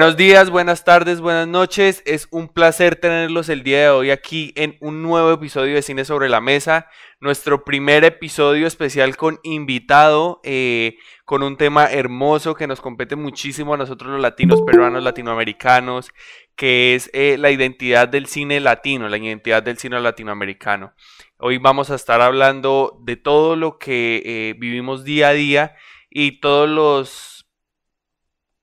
Buenos días, buenas tardes, buenas noches. Es un placer tenerlos el día de hoy aquí en un nuevo episodio de Cine sobre la Mesa. Nuestro primer episodio especial con invitado, eh, con un tema hermoso que nos compete muchísimo a nosotros los latinos, peruanos, latinoamericanos, que es eh, la identidad del cine latino, la identidad del cine latinoamericano. Hoy vamos a estar hablando de todo lo que eh, vivimos día a día y todos los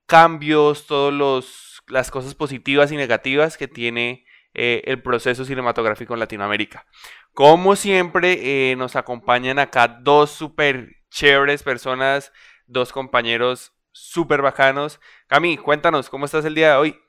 cambios, todas las cosas positivas y negativas que tiene eh, el proceso cinematográfico en Latinoamérica. Como siempre, eh, nos acompañan acá dos súper chéveres personas, dos compañeros súper bacanos. Cami, cuéntanos, ¿cómo estás el día de hoy?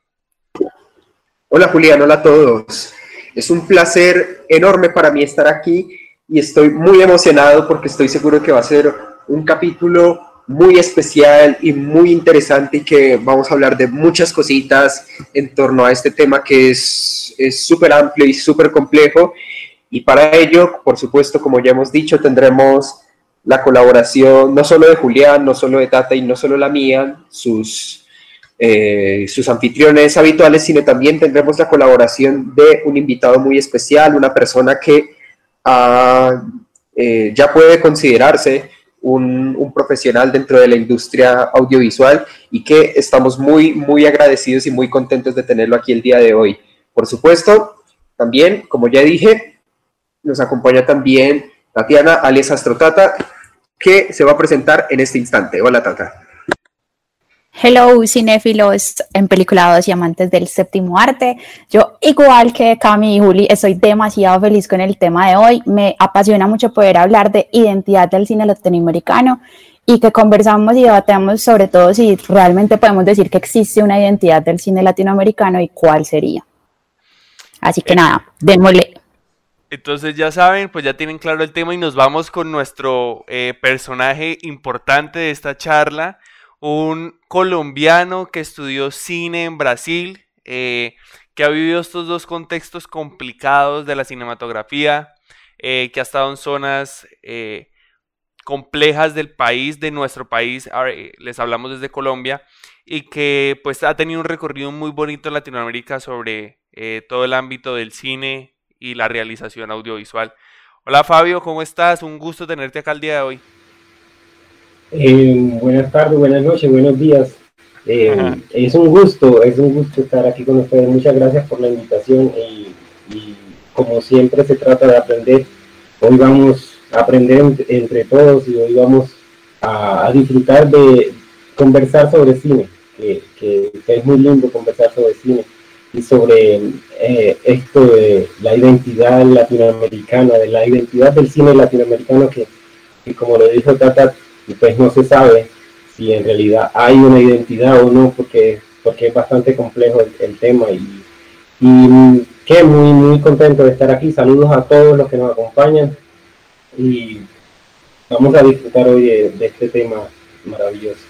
Hola Julián, hola a todos. Es un placer enorme para mí estar aquí y estoy muy emocionado porque estoy seguro que va a ser un capítulo muy especial y muy interesante y que vamos a hablar de muchas cositas en torno a este tema que es súper amplio y súper complejo. Y para ello, por supuesto, como ya hemos dicho, tendremos la colaboración no solo de Julián, no solo de Tata y no solo la mía, sus, eh, sus anfitriones habituales, sino también tendremos la colaboración de un invitado muy especial, una persona que ah, eh, ya puede considerarse un, profesional dentro de la industria audiovisual y que estamos muy, muy agradecidos y muy contentos de tenerlo aquí el día de hoy. Por supuesto, también, como ya dije, nos acompaña también Tatiana alias Astrotata, que se va a presentar en este instante. Hola, Tata. Hello, cinéfilos, peliculados y amantes del séptimo arte. Yo, igual que Cami y Juli, estoy demasiado feliz con el tema de hoy. Me apasiona mucho poder hablar de identidad del cine latinoamericano y que conversamos y debatamos sobre todo si realmente podemos decir que existe una identidad del cine latinoamericano y cuál sería. Así que nada, démosle. Entonces ya saben, pues ya tienen claro el tema y nos vamos con nuestro eh, personaje importante de esta charla un colombiano que estudió cine en Brasil, eh, que ha vivido estos dos contextos complicados de la cinematografía, eh, que ha estado en zonas eh, complejas del país, de nuestro país, les hablamos desde Colombia, y que pues ha tenido un recorrido muy bonito en Latinoamérica sobre todo el ámbito del cine y la realización audiovisual. Hola Fabio, ¿cómo estás? Un gusto tenerte acá el día de hoy. Eh, buenas tardes, buenas noches, buenos días. Eh, es un gusto, es un gusto estar aquí con ustedes. Muchas gracias por la invitación y, como siempre se trata de aprender. Hoy vamos a aprender entre, todos y hoy vamos a, disfrutar de conversar sobre cine, que, es muy lindo conversar sobre cine y sobre eh, esto de la identidad latinoamericana, de la identidad del cine latinoamericano que, que como lo dijo Tata, y pues no se sabe si en realidad hay una identidad o no, porque, porque es bastante complejo el, tema y, que muy, muy contento de estar aquí. Saludos a todos los que nos acompañan y vamos a disfrutar hoy de este tema maravilloso.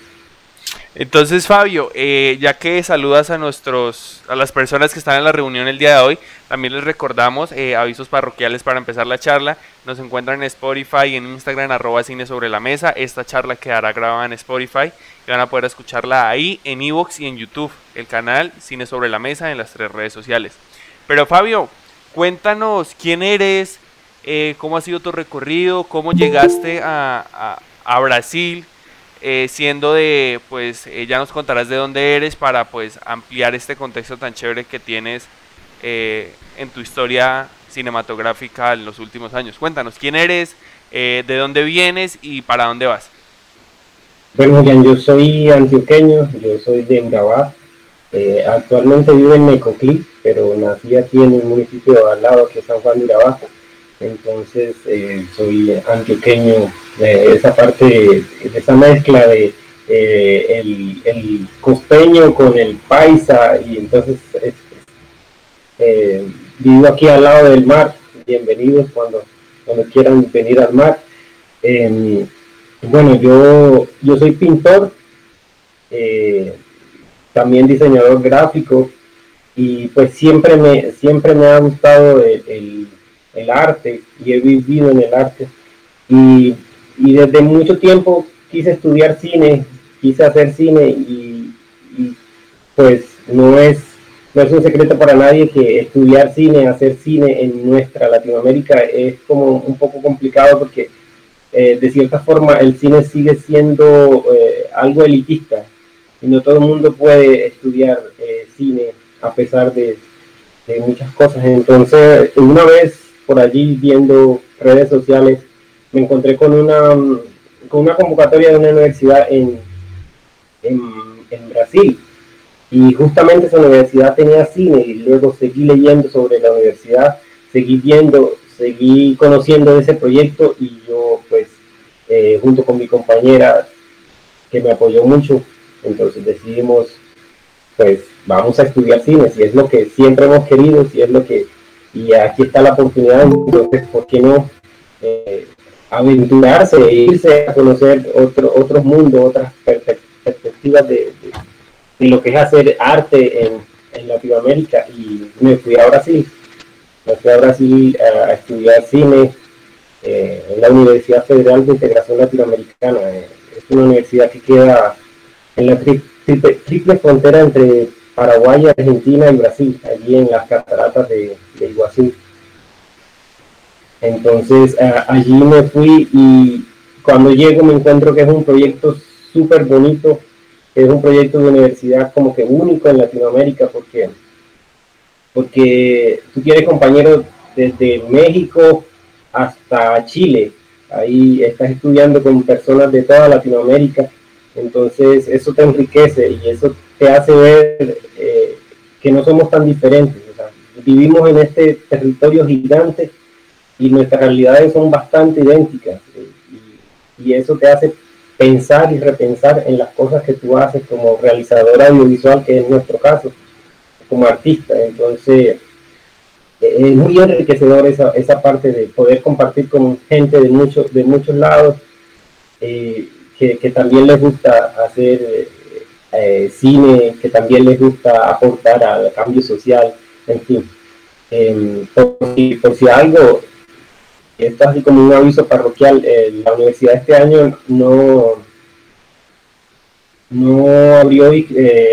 Entonces, Fabio, eh, ya que saludas a nuestros, a las personas que están en la reunión el día de hoy, también les recordamos eh, avisos parroquiales para empezar la charla. Nos encuentran en Spotify y en Instagram arroba cine sobre la mesa. Esta charla quedará grabada en Spotify y van a poder escucharla ahí, en Evox y en YouTube, el canal Cine sobre la mesa en las tres redes sociales. Pero Fabio, cuéntanos quién eres, eh, cómo ha sido tu recorrido, cómo llegaste a, a Brasil, eh, siendo de, pues eh, ya nos contarás de dónde eres para pues ampliar este contexto tan chévere que tienes eh, en tu historia cinematográfica en los últimos años. Cuéntanos quién eres, de dónde vienes y para dónde vas. Bueno, yo soy antioqueño, yo soy de Engabar. actualmente vivo en Necoclí, pero nací aquí en el municipio al lado que es San Juan de Urabá entonces eh, soy antioqueño, de esa parte, de esa mezcla de eh, el, costeño con el paisa y entonces eh, vivo aquí al lado del mar, bienvenidos cuando, cuando quieran venir al mar. Em, bueno, yo, yo soy pintor, también diseñador gráfico y pues siempre me, siempre me ha gustado el el arte y he vivido en el arte. Y, desde mucho tiempo quise estudiar cine, quise hacer cine y, pues no es, no es un secreto para nadie que estudiar cine, hacer cine en nuestra Latinoamérica es como un poco complicado porque eh, de cierta forma el cine sigue siendo eh, algo elitista y no todo el mundo puede estudiar eh, cine a pesar de, de, muchas cosas. Entonces, una vez por allí viendo redes sociales, me encontré con una, con una convocatoria de una universidad en, en, Brasil. Y justamente esa universidad tenía cine y luego seguí leyendo sobre la universidad, seguí viendo, seguí conociendo ese proyecto y yo pues eh, junto con mi compañera que me apoyó mucho, entonces decidimos pues vamos a estudiar cine, si es lo que siempre hemos querido, si es lo que, y aquí está la oportunidad, entonces, ¿por qué no eh, aventurarse, e irse a conocer otro, otros mundos, otras perspectivas de, de, lo que es hacer arte en, en Latinoamérica? Y me fui a Brasil, me fui a Brasil a estudiar cine, eh, en la Universidad Federal de Integración Latinoamericana. Eh, es una universidad que queda en la triple, frontera entre Paraguay, Argentina y Brasil, allí en las cataratas de, Iguazú. Entonces allí me fui y cuando llego me encuentro que es un proyecto súper bonito, es un proyecto de universidad como que único en Latinoamérica porque, porque tú tienes compañeros desde México, hasta Chile. Ahí estás estudiando con personas de toda Latinoamérica. Entonces eso te enriquece y eso te hace ver eh, que no somos tan diferentes. Vivimos en este territorio gigante y nuestras realidades son bastante idénticas. Y, eso te hace pensar y repensar en las cosas que tú haces como realizador audiovisual, que es nuestro caso, como artista. Entonces, es muy enriquecedor esa, esa parte de poder compartir con gente de, muchos de muchos lados eh, que, también les gusta hacer eh, cine, que también les gusta aportar al cambio social, en fin. Em, por, si, por, si, algo, esto es así como un aviso parroquial, eh, la universidad este año no, no abrió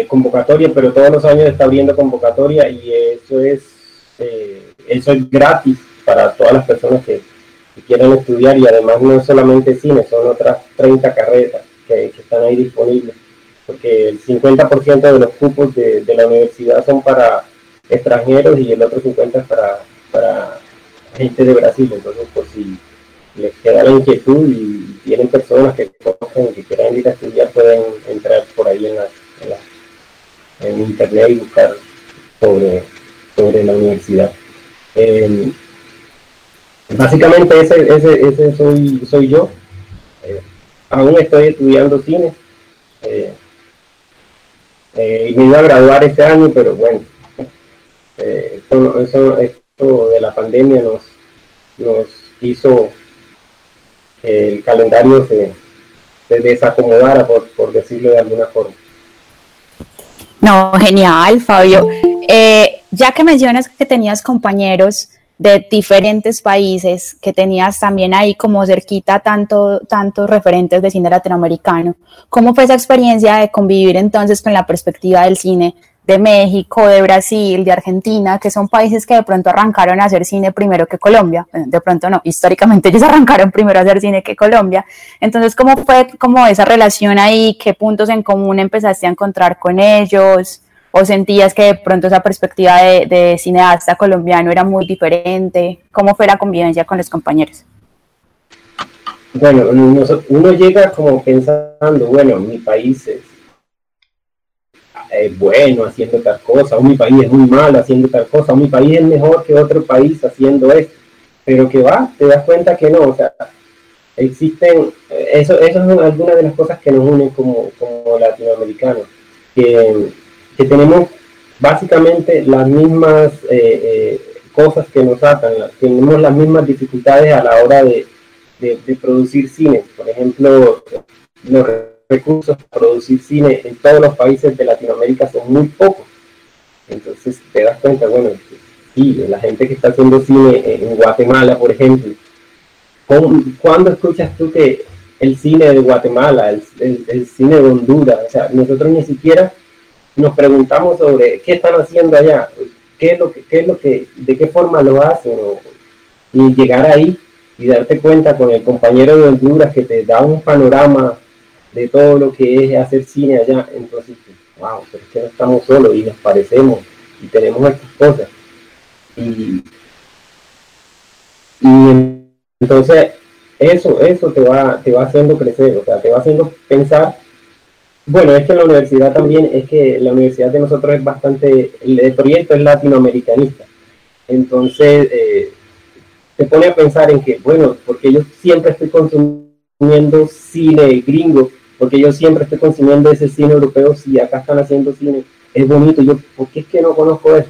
convocatoria, pero todos los años está abriendo convocatoria y eso es eh, eso es gratis para todas las personas que, quieran estudiar y además no solamente cine, son otras 30 carreras que, están ahí disponibles, porque el 50% de los cupos de, la universidad son para extranjeros y el otro 50% es para, para gente de Brasil, entonces por si les queda la inquietud y tienen personas que conocen que quieran ir a estudiar, pueden entrar por ahí en, la, en internet y buscar sobre sobre la universidad. Eh, básicamente ese, ese, ese soy, soy yo. Eh, aún estoy estudiando cine. Eh, y me iba a graduar este año, pero bueno, esto, de la pandemia nos, hizo que el calendario se, desacomodara, por, por decirlo de alguna forma. No, genial, Fabio. Eh, ya que mencionas que tenías compañeros de diferentes países, que tenías también ahí como cerquita tanto, tantos referentes de cine latinoamericano, ¿cómo fue esa experiencia de convivir entonces con la perspectiva del cine de México, de Brasil, de Argentina, que son países que de pronto arrancaron a hacer cine primero que Colombia, de pronto no, históricamente ellos arrancaron primero a hacer cine que Colombia. Entonces, ¿cómo fue como esa relación ahí? ¿Qué puntos en común empezaste a encontrar con ellos? o sentías que de pronto esa perspectiva de, cineasta colombiano era muy diferente? ¿Cómo fue la convivencia con los compañeros? Bueno, uno, llega como pensando, bueno, mi país es, bueno haciendo tal cosa, o mi país es muy malo haciendo tal cosa, o mi país es mejor que otro país haciendo esto, pero que va, te das cuenta que no, o sea, existen, eso, eso es alguna de las cosas que nos unen como, como latinoamericanos, que que tenemos básicamente las mismas eh, eh, cosas que nos atan, tenemos las mismas dificultades a la hora de, producir cine. Por ejemplo, los recursos para producir cine en todos los países de Latinoamérica son muy pocos. Entonces te das cuenta, bueno, sí, la gente que está haciendo cine en Guatemala, por ejemplo, ¿cuándo escuchas tú que el cine de Guatemala, el, el cine de Honduras, o sea, nosotros ni siquiera nos preguntamos sobre qué están haciendo allá, qué es lo que, qué es lo que, de qué forma lo hacen, y llegar ahí y darte cuenta con el compañero de Honduras que te da un panorama de todo lo que es hacer cine allá, entonces, wow, pero es que no estamos solos y nos parecemos y tenemos estas cosas. Y, y entonces eso, eso te va, te va haciendo crecer, o sea, te va haciendo pensar. Bueno, es que la universidad también, es que la universidad de nosotros es bastante, el proyecto es latinoamericanista. Entonces, eh, te pone a pensar en que, bueno, porque yo siempre estoy consumiendo cine gringo, porque yo siempre estoy consumiendo ese cine europeo, si acá están haciendo cine, es bonito, yo, ¿por qué es que no conozco eso?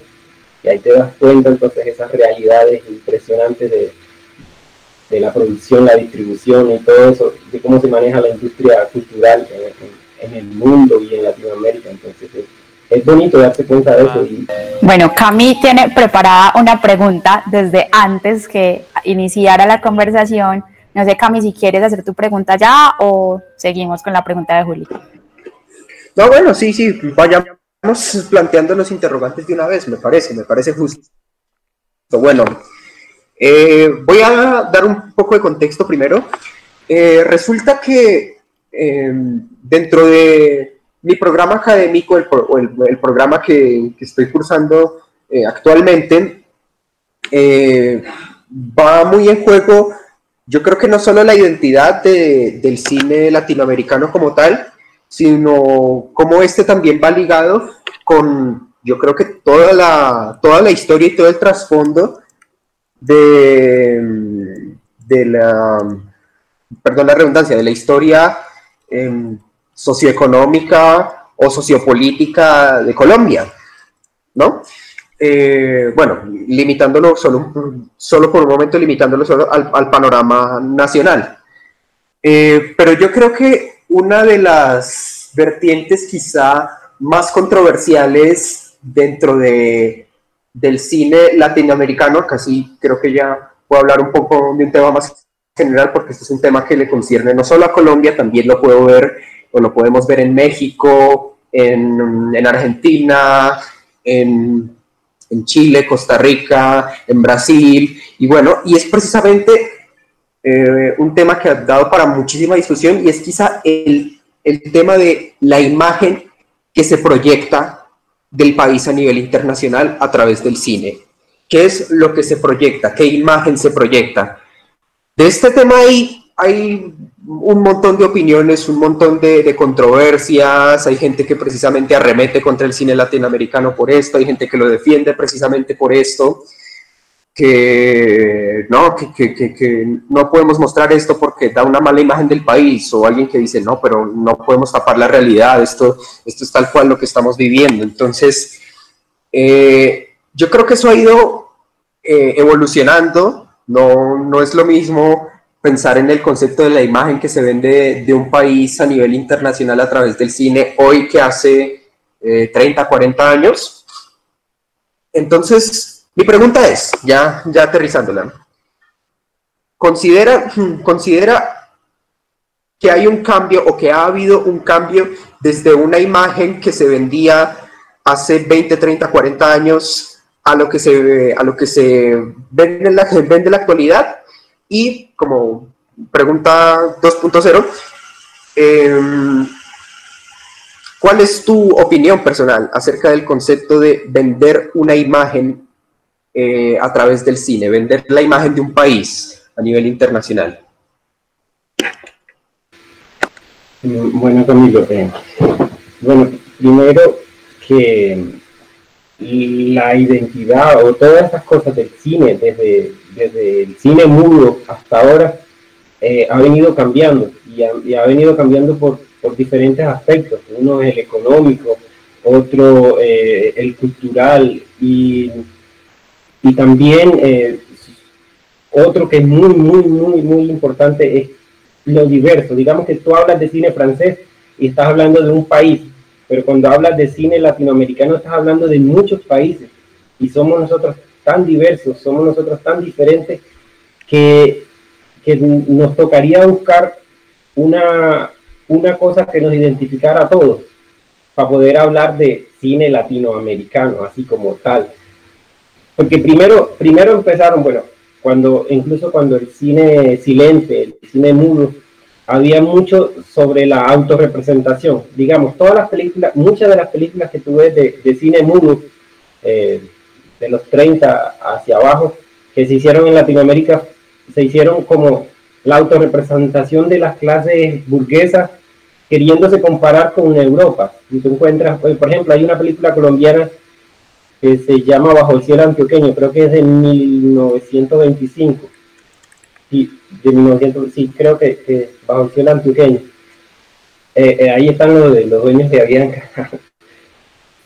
Y ahí te das cuenta entonces esas realidades impresionantes de, de la producción, la distribución y todo eso, de cómo se maneja la industria cultural en, el mundo y en Latinoamérica. Entonces es, bonito darse cuenta de eso. Bueno, Cami tiene preparada una pregunta desde antes que iniciara la conversación. No sé, Cami, si quieres hacer tu pregunta ya o seguimos con la pregunta de Juli. No, bueno, sí, sí, vayamos planteando los interrogantes de una vez, me parece, me parece justo. Bueno, eh, voy a dar un poco de contexto primero. Eh, resulta que em, dentro de mi programa académico, el, el, programa que, estoy cursando eh, actualmente, va muy en juego, yo creo que no solo la identidad del cine latinoamericano como tal, sino cómo este también va ligado con, yo creo que toda la, toda la historia y todo el trasfondo de, de la, perdón la redundancia, de la historia em, socioeconómica o sociopolítica de Colombia, ¿no? Eh, bueno, limitándolo solo, solo por un momento, limitándolo solo al, panorama nacional. Eh, pero yo creo que una de las vertientes quizá más controversiales dentro de del cine latinoamericano, casi creo que ya puedo hablar un poco de un tema más general, porque este es un tema que le concierne no solo a Colombia, también lo puedo ver o lo podemos ver en México, en, en Argentina, en, en, Chile, Costa Rica, en Brasil, y bueno, y es precisamente eh, un tema que ha dado para muchísima discusión y es quizá el, el tema de la imagen que se proyecta del país a nivel internacional a través del cine. ¿Qué es lo que se proyecta? ¿Qué imagen se proyecta? De este tema hay, hay un montón de opiniones, un montón de, controversias, hay gente que precisamente arremete contra el cine latinoamericano por esto, hay gente que lo defiende precisamente por esto. Que no, que, no podemos mostrar esto porque da una mala imagen del país, o alguien que dice, no, pero no podemos tapar la realidad, esto, esto es tal cual lo que estamos viviendo. Entonces, eh, yo creo que eso ha ido eh, evolucionando, no, no es lo mismo pensar en el concepto de la imagen que se vende de un país a nivel internacional a través del cine hoy que hace 30, eh, 40 años. Entonces, mi pregunta es, ya, ya aterrizándola, ¿considera, ¿considera que hay un cambio o que ha habido un cambio desde una imagen que se vendía hace 20, 30, 40 años a lo que se, a lo que se vende vende en la actualidad? Y como pregunta 2.0, eh, ¿cuál es tu opinión personal acerca del concepto de vender una imagen eh, a través del cine, vender la imagen de un país a nivel internacional? Bueno, Camilo, eh, bueno, primero que la identidad o todas estas cosas del cine, desde, desde el cine mudo hasta ahora, eh, ha venido cambiando y ha, venido cambiando por, diferentes aspectos. Uno es el económico, otro el cultural y y también eh, otro que es muy, muy, muy, muy importante es lo diverso. Digamos que tú hablas de cine francés y estás hablando de un país, pero cuando hablas de cine latinoamericano estás hablando de muchos países y somos nosotros tan diversos, somos nosotros tan diferentes que, que nos tocaría buscar una, una cosa que nos identificara a todos. para poder hablar de cine latinoamericano, así como tal. Porque primero, primero empezaron, bueno, cuando, incluso cuando el cine silente, el cine mudo, había mucho sobre la autorrepresentación. Digamos, todas las películas, muchas de las películas que tuve de, de cine mudo, eh, de los 30 hacia abajo, que se hicieron en Latinoamérica, se hicieron como la autorrepresentación de las clases burguesas queriéndose comparar con Europa. Y tú encuentras, pues, por ejemplo, hay una película colombiana que se llama Bajo el cielo antioqueño, creo que es de 1925. Sí, de 1900, sí creo que, Bajo el cielo antioqueño. Eh, eh, ahí están los, los dueños de Avianca.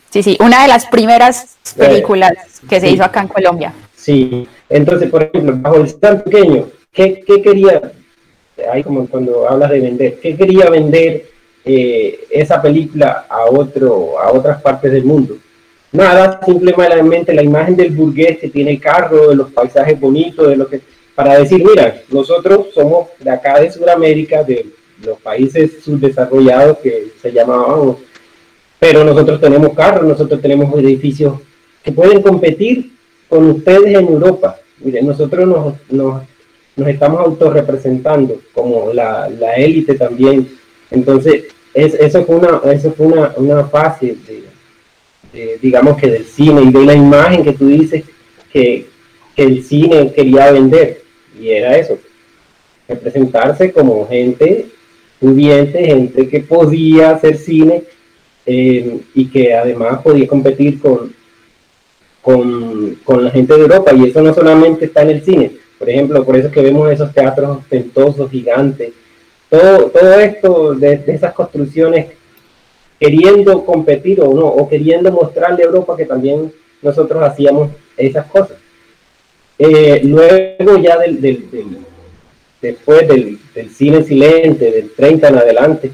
Sí, sí, una de las primeras películas que se hizo acá en Colombia. Sí, entonces, por ejemplo, Bajo el antioqueño, ¿qué, qué quería? Ahí como cuando hablas de vender, ¿qué quería vender eh, esa película a, otro, a otras partes del mundo? Nada, simplemente la imagen del burgués que tiene el carro, de los paisajes bonitos, de lo que, para decir, mira, nosotros somos de acá de Sudamérica, de los países subdesarrollados que se llamaban, pero nosotros tenemos carros, nosotros tenemos edificios que pueden competir con ustedes en Europa. Miren, nosotros nos, nos, nos estamos autorrepresentando como la, la élite también. Entonces, es, eso fue una, eso fue una, una fase de, digamos que del cine y de la imagen que tú dices que, el cine quería vender. Y era eso, representarse como gente pudiente, gente que podía hacer cine eh, y que además podía competir con, con, la gente de Europa. Y eso no solamente está en el cine. Por ejemplo, por eso que vemos esos teatros ostentosos, gigantes. Todo, todo esto de, esas construcciones queriendo competir o no, o queriendo mostrarle a Europa que también nosotros hacíamos esas cosas. Eh, luego ya del, después del, cine silente, del 30 en adelante,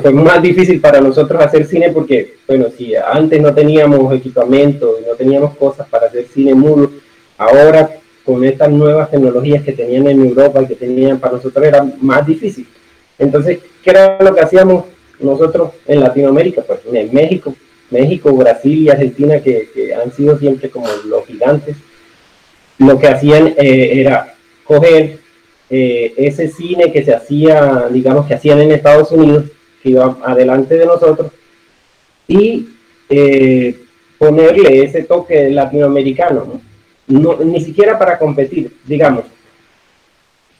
pues fue más difícil para nosotros hacer cine porque, bueno, si antes no teníamos equipamiento y no teníamos cosas para hacer cine mudo, ahora con estas nuevas tecnologías que tenían en Europa y que tenían para nosotros era más difícil. Entonces, ¿qué era lo que hacíamos? nosotros en Latinoamérica, pues en México, México, Brasil y Argentina, que, han sido siempre como los gigantes, lo que hacían eh, era coger eh, ese cine que se hacía, digamos, que hacían en Estados Unidos, que iba adelante de nosotros, y eh, ponerle ese toque latinoamericano, ¿no? ni siquiera para competir, digamos,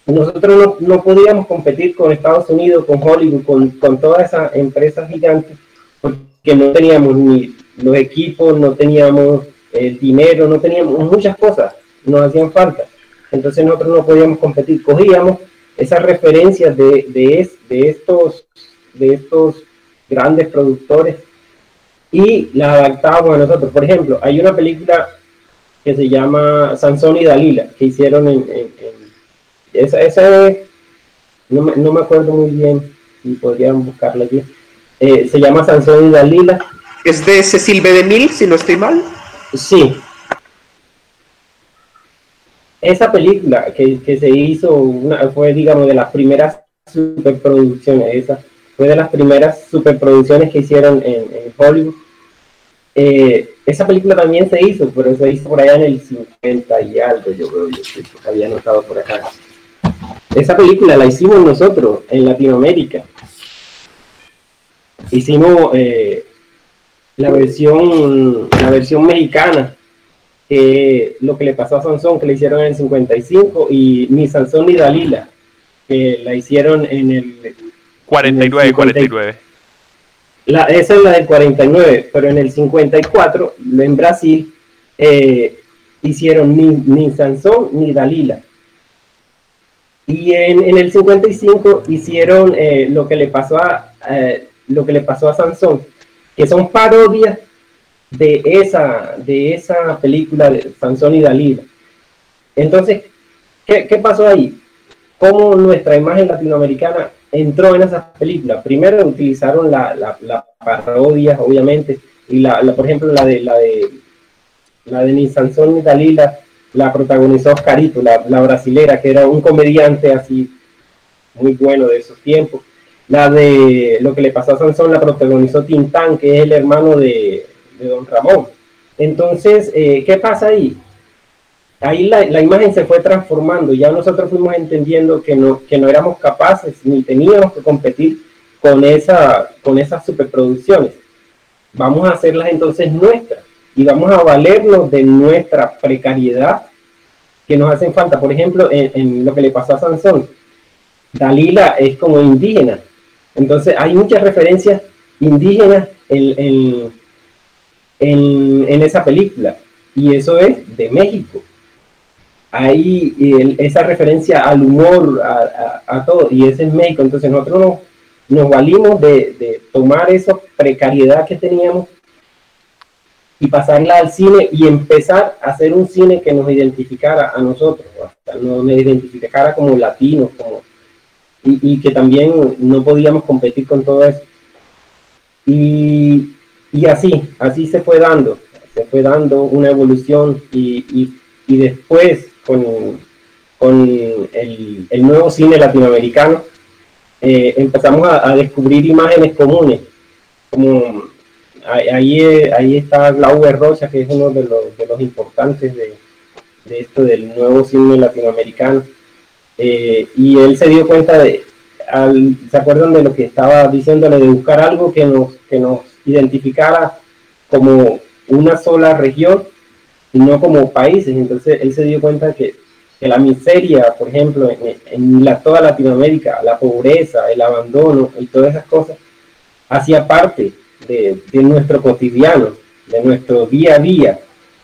nosotros no, podíamos competir con Estados Unidos, con Hollywood, con, todas esas empresas gigantes, porque no teníamos ni los equipos, no teníamos el dinero, no teníamos muchas cosas, nos hacían falta. Entonces nosotros no podíamos competir. Cogíamos esas referencias de, de estos, de estos grandes productores y las adaptábamos a nosotros. Por ejemplo, hay una película que se llama Sansón y Dalila, que hicieron en esa, esa no, me, no me acuerdo muy bien, y podrían buscarla aquí. Eh, se llama Sansón y Dalila. ¿Es de Cecil B. DeMille, si no estoy mal? Sí. Esa película que, que se hizo una, fue, digamos, de las primeras superproducciones, esa fue de las primeras superproducciones que hicieron en, Hollywood. Eh, esa película también se hizo, pero se hizo por allá en el 50 y algo, yo creo, yo había notado por acá. Esa película la hicimos nosotros en Latinoamérica. Hicimos eh, la versión la versión mexicana, que lo que le pasó a Sansón, que le hicieron en el 55, y ni Sansón ni Dalila, que la hicieron en el 49, 49. La, esa es la del 49, pero en el 54, en Brasil, eh, hicieron ni, ni Sansón ni Dalila. Y en, el 55 hicieron eh, lo, que le pasó a, eh, lo que le pasó a Sansón, que son parodias de esa, de esa película de Sansón y Dalila. Entonces, ¿qué, ¿qué, pasó ahí? ¿Cómo nuestra imagen latinoamericana entró en esas películas? Primero utilizaron la, la, la parodia, obviamente, y la, por ejemplo, la de la de la de ni Sansón ni Dalila la protagonizó Oscarito, la, la brasilera, que era un comediante así muy bueno de esos tiempos. La de lo que le pasó a Sansón la protagonizó Tintán, que es el hermano de, Don Ramón. Entonces, eh, ¿qué pasa ahí? Ahí la, la, imagen se fue transformando, ya nosotros fuimos entendiendo que no, que no éramos capaces ni teníamos que competir con, esa, con esas superproducciones. Vamos a hacerlas entonces nuestras y vamos a valernos de nuestra precariedad que nos hacen falta. Por ejemplo, en, lo que le pasó a Sansón, Dalila es como indígena. Entonces hay muchas referencias indígenas en, en, esa película. Y eso es de México. Hay esa referencia al humor, a, todo, y ese es México. Entonces nosotros nos, nos valimos de, de tomar esa precariedad que teníamos y pasarla al cine y empezar a hacer un cine que nos identificara a nosotros, nos identificara como latinos, como, y, que también no podíamos competir con todo eso. Y, y, así, así se fue dando, se fue dando una evolución y, y después con, con el, el, nuevo cine latinoamericano eh, empezamos a, a descubrir imágenes comunes, como ahí, ahí está Glauber Rocha, que es uno de los, de los importantes de, de, esto del nuevo cine latinoamericano. Eh, y él se dio cuenta de, al, ¿se acuerdan de lo que estaba diciéndole, de buscar algo que nos, que nos identificara como una sola región y no como países? Entonces él se dio cuenta que, que la miseria, por ejemplo, en, en la, toda Latinoamérica, la pobreza, el abandono y todas esas cosas, hacía parte de, nuestro cotidiano, de nuestro día a día,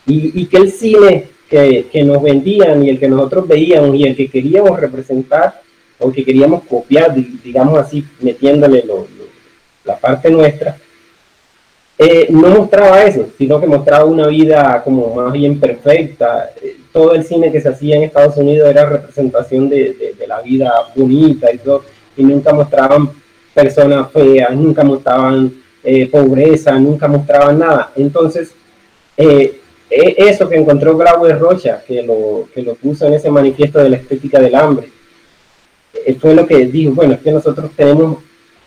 y, que el cine que, que, nos vendían y el que nosotros veíamos y el que queríamos representar o que queríamos copiar, digamos así, metiéndole la parte nuestra, eh, no mostraba eso, sino que mostraba una vida como más bien perfecta. Todo el cine que se hacía en Estados Unidos era representación de, la vida bonita y todo, y nunca mostraban personas feas, nunca mostraban eh, pobreza, nunca mostraban nada. Entonces, eh, e, eso que encontró Glauber Rocha, que lo, que lo puso en ese manifiesto de la estética del hambre, eh, fue lo que dijo, bueno, es que nosotros tenemos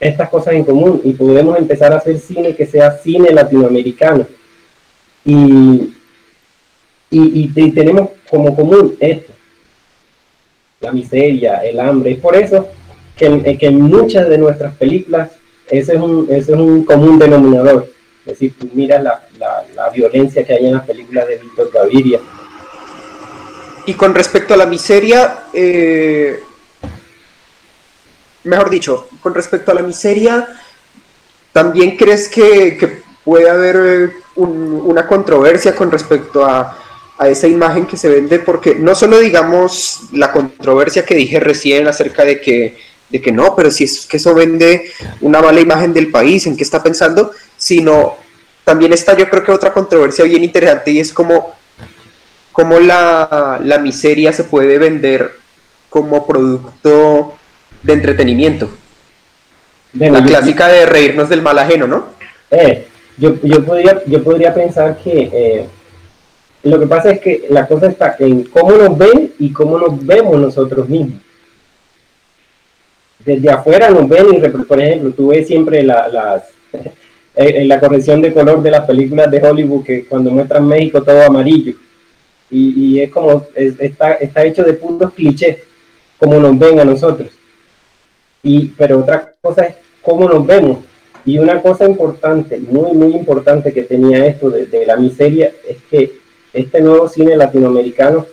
estas cosas en común y podemos empezar a hacer cine que sea cine latinoamericano. Y, y, tenemos como común esto, la miseria, el hambre. Es por eso que, que en muchas de nuestras películas ese es un, ese es un común denominador. Es decir, tú miras la, la, violencia que hay en las películas de Víctor Gaviria. Y con respecto a la miseria, eh, mejor dicho, con respecto a la miseria, ¿también crees que, puede haber eh, una controversia con respecto a, a, esa imagen que se vende? Porque no solo digamos la controversia que dije recién acerca de que de que no, pero si es que eso vende una mala imagen del país, en qué está pensando, sino también está yo creo que otra controversia bien interesante y es como, como la, miseria se puede vender como producto de entretenimiento. la clásica de reírnos del mal ajeno, ¿no? Eh, yo, yo, podría, yo podría pensar que eh, lo que pasa es que la cosa está en cómo nos ven y cómo nos vemos nosotros mismos desde afuera nos ven y, por ejemplo, tú ves siempre la, las, en la corrección de color de las películas de Hollywood que cuando muestran México todo amarillo. Y, es como, está, está hecho de puntos clichés, como nos ven a nosotros. Y, pero otra cosa es cómo nos vemos. Y una cosa importante, muy, muy importante que tenía esto de, la miseria, es que este nuevo cine latinoamericano,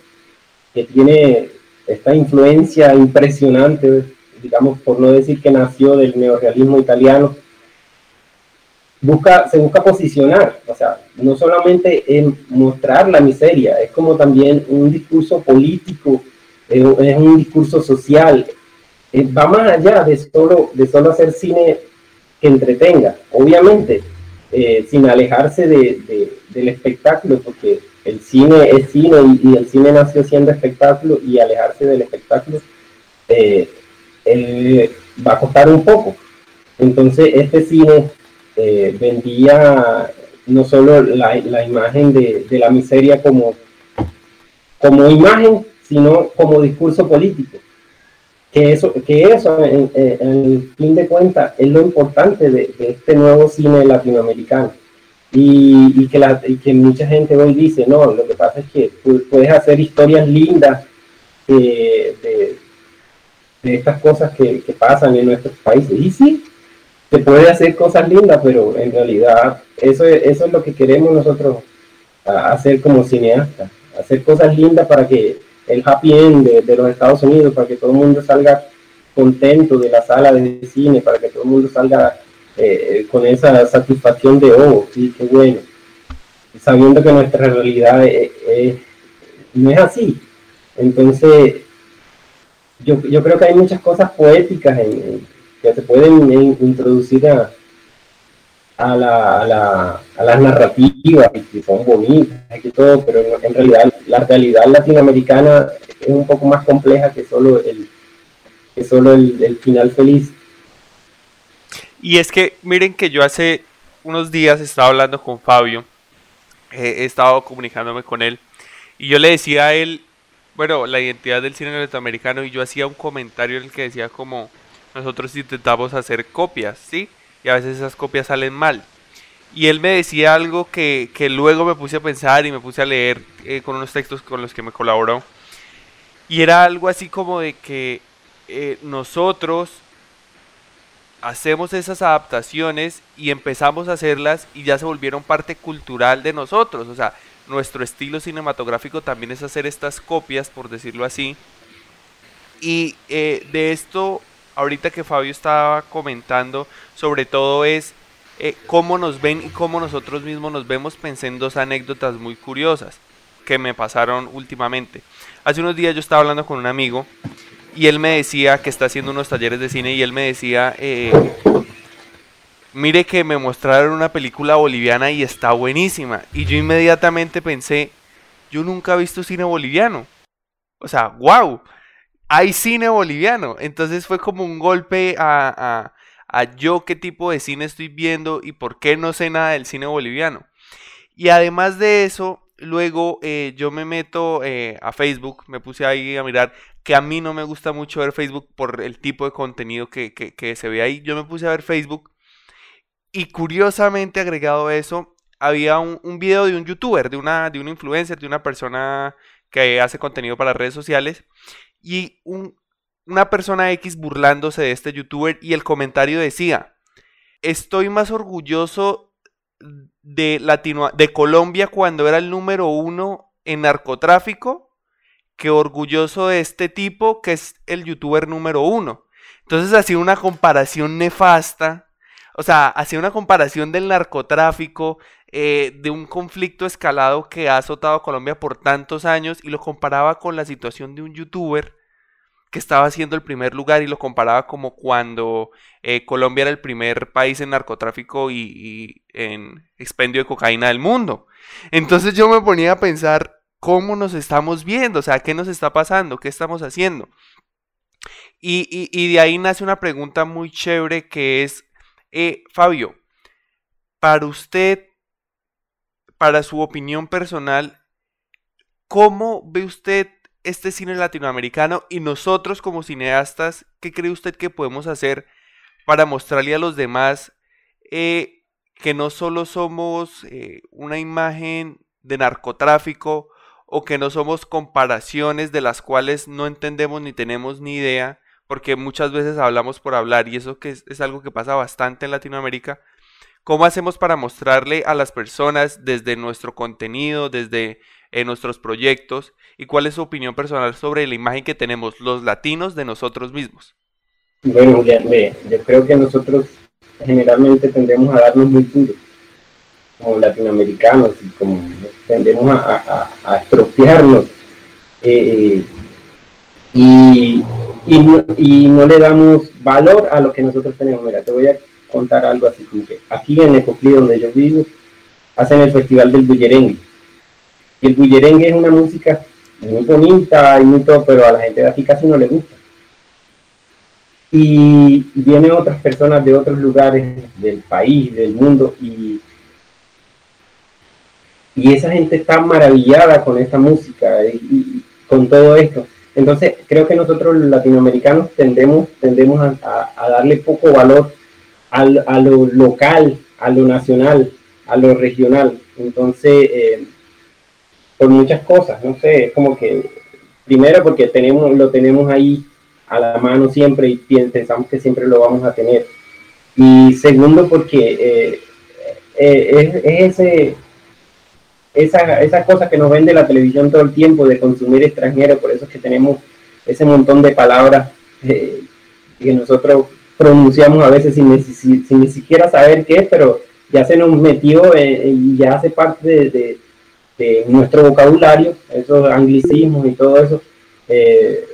que tiene esta influencia impresionante digamos, por no decir que nació del neorealismo italiano, busca, se busca posicionar, o sea, no solamente en mostrar la miseria, es como también un discurso político, es un discurso social, eh, va más allá de solo, de solo hacer cine que entretenga, obviamente, eh, sin alejarse de, del espectáculo, porque el cine es cine y, el cine nació siendo espectáculo y alejarse del espectáculo eh, va a costar un poco. Entonces, este cine vendía no solo la, imagen de, la miseria como, como imagen, sino como discurso político. Que eso, que eso en, el fin de cuentas es lo importante de, este nuevo cine latinoamericano. Y, que la, que mucha gente hoy dice, no, lo que pasa es que puedes hacer historias lindas de, de, estas cosas que, que, pasan en nuestros países. Y sí, se puede hacer cosas lindas, pero en realidad eso, eso es lo que queremos nosotros hacer como cineastas, hacer cosas lindas para que el happy end de, los Estados Unidos, para que todo el mundo salga contento de la sala de cine, para que todo el mundo salga eh, con esa satisfacción de, oh, sí, qué bueno, sabiendo que nuestra realidad no es así. Entonces, yo, yo, creo que hay muchas cosas poéticas que se pueden introducir a, a, la, a, la, a las narrativas que son bonitas y todo, pero en realidad la realidad latinoamericana es un poco más compleja que solo el, que solo el, final feliz. Y es que miren que yo hace unos días estaba hablando con Fabio, he estado comunicándome con él, y yo le decía a él, bueno, la identidad del cine latinoamericano, y yo hacía un comentario en el que decía como nosotros intentamos hacer copias, ¿sí? Y a veces esas copias salen mal. Y él me decía algo que, luego me puse a pensar y me puse a leer eh, con unos textos con los que me colaboró. Y era algo así como de que eh, nosotros hacemos esas adaptaciones y empezamos a hacerlas y ya se volvieron parte cultural de nosotros. O sea, nuestro estilo cinematográfico también es hacer estas copias, por decirlo así. Y eh, de esto ahorita que Fabio estaba comentando, sobre todo es eh, cómo nos ven y cómo nosotros mismos nos vemos. Pensé en dos anécdotas muy curiosas que me pasaron últimamente. Hace unos días yo estaba hablando con un amigo y él me decía que está haciendo unos talleres de cine y él me decía, eh, mire que me mostraron una película boliviana y está buenísima. Y yo inmediatamente pensé, yo nunca he visto cine boliviano. O sea, wow hay cine boliviano. Entonces fue como un golpe a, yo qué tipo de cine estoy viendo y por qué no sé nada del cine boliviano. Y además de eso, luego eh, yo me meto eh, a Facebook, me puse ahí a mirar, que a mí no me gusta mucho ver Facebook por el tipo de contenido que, se ve ahí. Yo me puse a ver Facebook y curiosamente agregado a eso, había un, un, video de un youtuber, de una, de una influencer, de una persona que hace contenido para redes sociales y una persona X burlándose de este youtuber y el comentario decía, estoy más orgulloso de, Latino de Colombia cuando era el número uno en narcotráfico que orgulloso de este tipo que es el youtuber número uno. Entonces hacía una comparación nefasta, o sea, hacía una comparación del narcotráfico, eh, de un conflicto escalado que ha azotado a Colombia por tantos años y lo comparaba con la situación de un youtuber que estaba haciendo el primer lugar y lo comparaba como cuando eh, Colombia era el primer país en narcotráfico y, en expendio de cocaína del mundo. Entonces yo me ponía a pensar cómo nos estamos viendo, o sea, qué nos está pasando, qué estamos haciendo. Y, y de ahí nace una pregunta muy chévere que es, eh, Fabio, para usted, para su opinión personal, ¿cómo ve usted este cine latinoamericano y nosotros como cineastas, qué cree usted que podemos hacer para mostrarle a los demás eh, que no solo somos eh, una imagen de narcotráfico o que no somos comparaciones de las cuales no entendemos ni tenemos ni idea, porque muchas veces hablamos por hablar y eso que es algo que pasa bastante en Latinoamérica, ¿Cómo hacemos para mostrarle a las personas desde nuestro contenido, desde eh, nuestros proyectos y cuál es su opinión personal sobre la imagen que tenemos los latinos de nosotros mismos? Bueno, Julián, yo creo que nosotros generalmente tendemos a darnos muy duros como latinoamericanos y como tendemos a, a, estropearnos eh, y, y, no, le damos valor a lo que nosotros tenemos. Mira, te voy a contar algo así como que aquí en Ecoclí, donde yo vivo, hacen el festival del bullerengue. Y el bullerengue es una música muy bonita y muy todo, pero a la gente de aquí casi no le gusta. Y vienen otras personas de otros lugares del país, del mundo, y, y esa gente está maravillada con esta música y, con todo esto. Entonces, creo que nosotros los latinoamericanos tendemos, tendemos a, darle poco valor al, a lo local, a lo nacional, a lo regional. Entonces, eh, por muchas cosas, no sé, es como que, primero porque tenemos, lo tenemos ahí a la mano siempre y pensamos que siempre lo vamos a tener. Y segundo porque eh, eh, es, ese esa, esa cosa que nos vende la televisión todo el tiempo de consumir extranjero, por eso es que tenemos ese montón de palabras que nosotros pronunciamos a veces sin, sin, ni siquiera saber qué, pero ya se nos metió eh, y ya hace parte de, nuestro vocabulario, esos anglicismos y todo eso. Eh,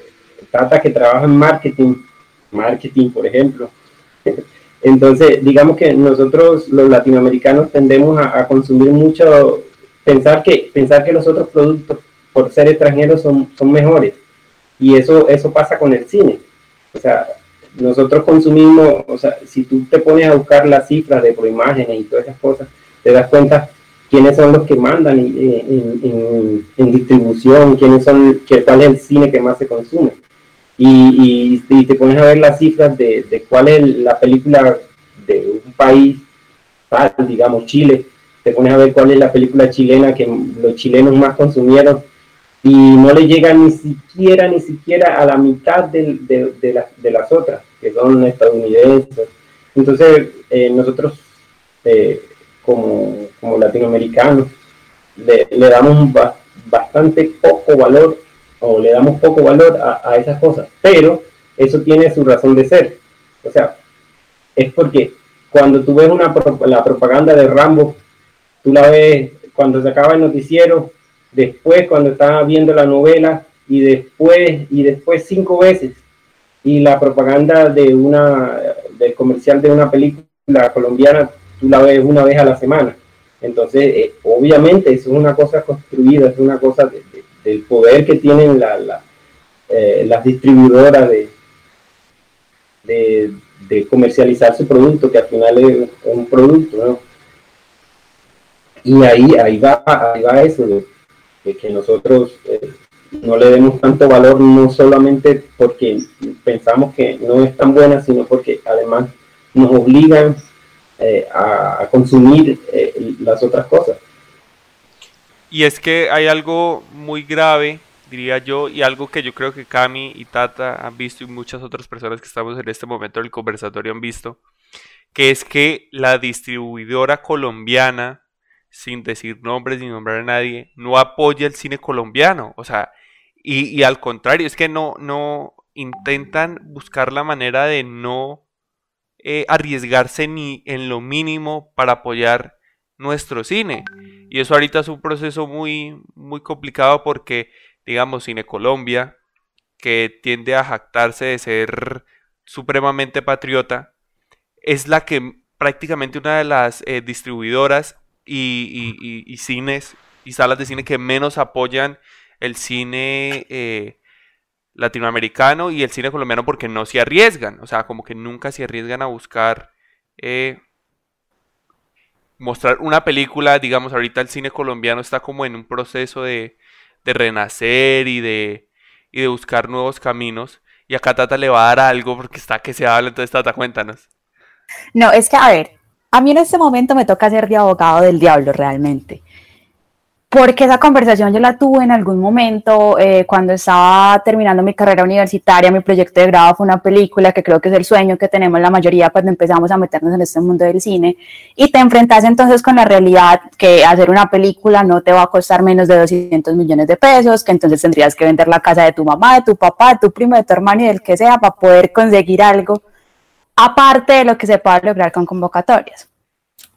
trata que trabaja en marketing, marketing, por ejemplo. Entonces, digamos que nosotros los latinoamericanos tendemos a, a consumir mucho pensar que, pensar que los otros productos, por ser extranjeros, son, son mejores. Y eso, eso pasa con el cine. O sea, nosotros consumimos, o sea, si tú te pones a buscar las cifras de por imágenes y todas esas cosas, te das cuenta quiénes son los que mandan en, en, distribución, quiénes son, cuál es el cine que más se consume. Y, y, te pones a ver las cifras de, de, cuál es la película de un país, digamos Chile, te pones a ver cuál es la película chilena que los chilenos más consumieron y no le llega ni siquiera, ni siquiera a la mitad de, de, las otras, que son estadounidenses. Entonces, eh, nosotros, eh, como, como, latinoamericanos, le, damos bastante poco valor o le damos poco valor a, a esas cosas, pero eso tiene su razón de ser. O sea, es porque cuando tú ves una, la propaganda de Rambo tú la ves cuando se acaba el noticiero, después cuando estás viendo la novela y después y después cinco veces y la propaganda de una del comercial de una película colombiana tú la ves una vez a la semana entonces eh, obviamente eso es una cosa construida es una cosa del poder que tienen la, eh, las distribuidoras de, de, de comercializar su producto que al final es un producto ¿no? Y ahí, ahí, va, ahí va eso, de, que nosotros eh, no le demos tanto valor, no solamente porque pensamos que no es tan buena, sino porque además nos obligan eh, a, consumir eh, las otras cosas. Y es que hay algo muy grave, diría yo, y algo que yo creo que Cami y Tata han visto y muchas otras personas que estamos en este momento del conversatorio han visto, que es que la distribuidora colombiana sin decir nombres ni nombrar a nadie, no apoya el cine colombiano. O sea, y, al contrario, es que no, no intentan buscar la manera de no eh, arriesgarse ni en lo mínimo para apoyar nuestro cine. Y eso ahorita es un proceso muy, muy complicado porque, digamos, Cine Colombia, que tiende a jactarse de ser supremamente patriota, es la que prácticamente una de las eh, distribuidoras y, cines y salas de cine que menos apoyan el cine eh, latinoamericano y el cine colombiano porque no se arriesgan, o sea, como que nunca se arriesgan a buscar eh, mostrar una película, digamos, ahorita el cine colombiano está como en un proceso de, de renacer y de, y de buscar nuevos caminos. Y acá Tata le va a dar algo porque está que se habla, entonces Tata, cuéntanos. No, es que, a ver, a mí en este momento me toca ser de abogado del diablo realmente. Porque esa conversación yo la tuve en algún momento eh, cuando estaba terminando mi carrera universitaria, mi proyecto de grado fue una película que creo que es el sueño que tenemos la mayoría cuando empezamos a meternos en este mundo del cine. Y te enfrentas entonces con la realidad que hacer una película no te va a costar menos de 200 millones de pesos, que entonces tendrías que vender la casa de tu mamá, de tu papá, de tu primo, de tu hermano y del que sea para poder conseguir algo aparte de lo que se pueda lograr con convocatorias.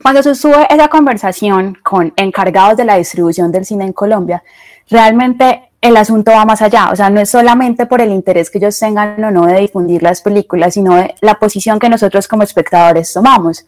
Cuando se sube esa conversación con encargados de la distribución del cine en Colombia, realmente el asunto va más allá, o sea, no es solamente por el interés que ellos tengan o no de difundir las películas, sino de la posición que nosotros como espectadores tomamos.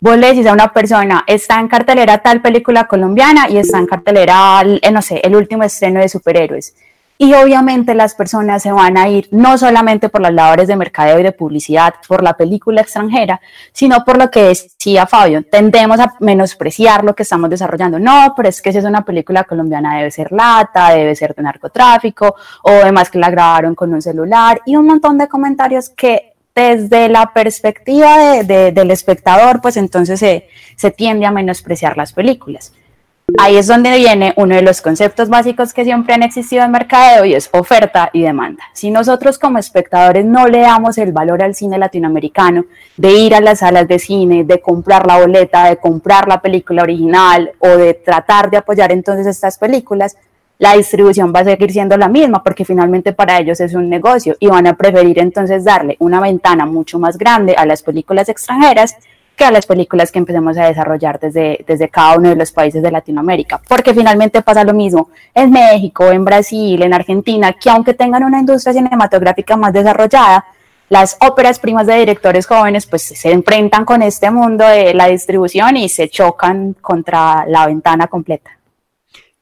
Vos le decís a una persona, está en cartelera tal película colombiana y está en cartelera, no sé, el último estreno de superhéroes y obviamente las personas se van a ir no solamente por las labores de mercadeo y de publicidad, por la película extranjera, sino por lo que decía Fabio, tendemos a menospreciar lo que estamos desarrollando. No, pero es que si es una película colombiana debe ser lata, debe ser de narcotráfico, o además que la grabaron con un celular, y un montón de comentarios que desde la perspectiva del espectador, pues entonces se, se tiende a menospreciar las películas. Ahí es donde viene uno de los conceptos básicos que siempre han existido en mercadeo y es oferta y demanda. Si nosotros como espectadores no le damos el valor al cine latinoamericano, de ir a las salas de cine, de comprar la boleta, de comprar la película original o de tratar de apoyar entonces estas películas, la distribución va a seguir siendo la misma porque finalmente para ellos es un negocio y van a preferir entonces darle una ventana mucho más grande a las películas extranjeras que a las películas que empecemos a desarrollar desde, desde cada uno de los países de Latinoamérica, porque finalmente pasa lo mismo en México, en Brasil, en Argentina, que aunque tengan una industria cinematográfica más desarrollada, las óperas primas de directores jóvenes pues se enfrentan con este mundo de la distribución y se chocan contra la ventana completa.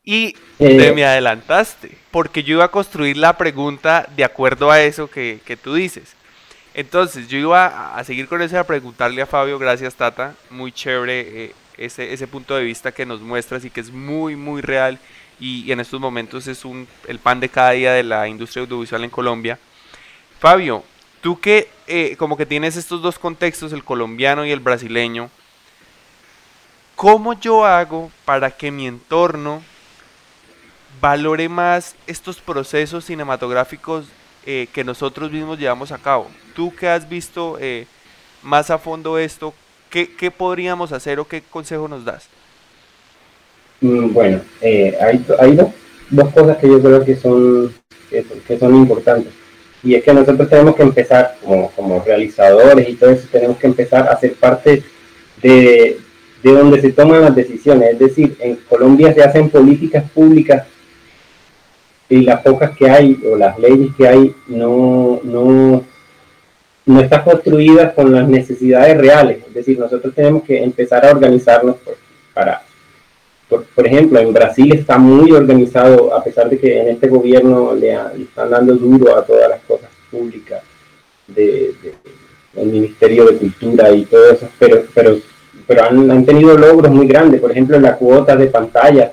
Y te me adelantaste, porque yo iba a construir la pregunta de acuerdo a eso que, que tú dices. Entonces, yo iba a seguir con eso y a preguntarle a Fabio, gracias Tata, muy chévere eh, ese, ese punto de vista que nos muestras y que es muy, muy real y, en estos momentos es un, el pan de cada día de la industria audiovisual en Colombia. Fabio, tú que eh, como que tienes estos dos contextos, el colombiano y el brasileño, ¿cómo yo hago para que mi entorno valore más estos procesos cinematográficos eh, que nosotros mismos llevamos a cabo. Tú que has visto eh, más a fondo esto, ¿qué, ¿qué, podríamos hacer o qué consejo nos das? Mm, bueno, eh, hay, hay dos, dos, cosas que yo creo que son, son importantes. Y es que nosotros tenemos que empezar, como, como realizadores y todo eso, tenemos que empezar a ser parte de, de donde se toman las decisiones. Es decir, en Colombia se hacen políticas públicas y las pocas que hay o las leyes que hay no, no, no están construidas con las necesidades reales. Es decir, nosotros tenemos que empezar a organizarnos para, por, ejemplo, en Brasil está muy organizado, a pesar de que en este gobierno le, están dando duro a todas las cosas públicas de, del Ministerio de Cultura y todo eso, pero, pero, pero han, han tenido logros muy grandes, por ejemplo, la cuota de pantalla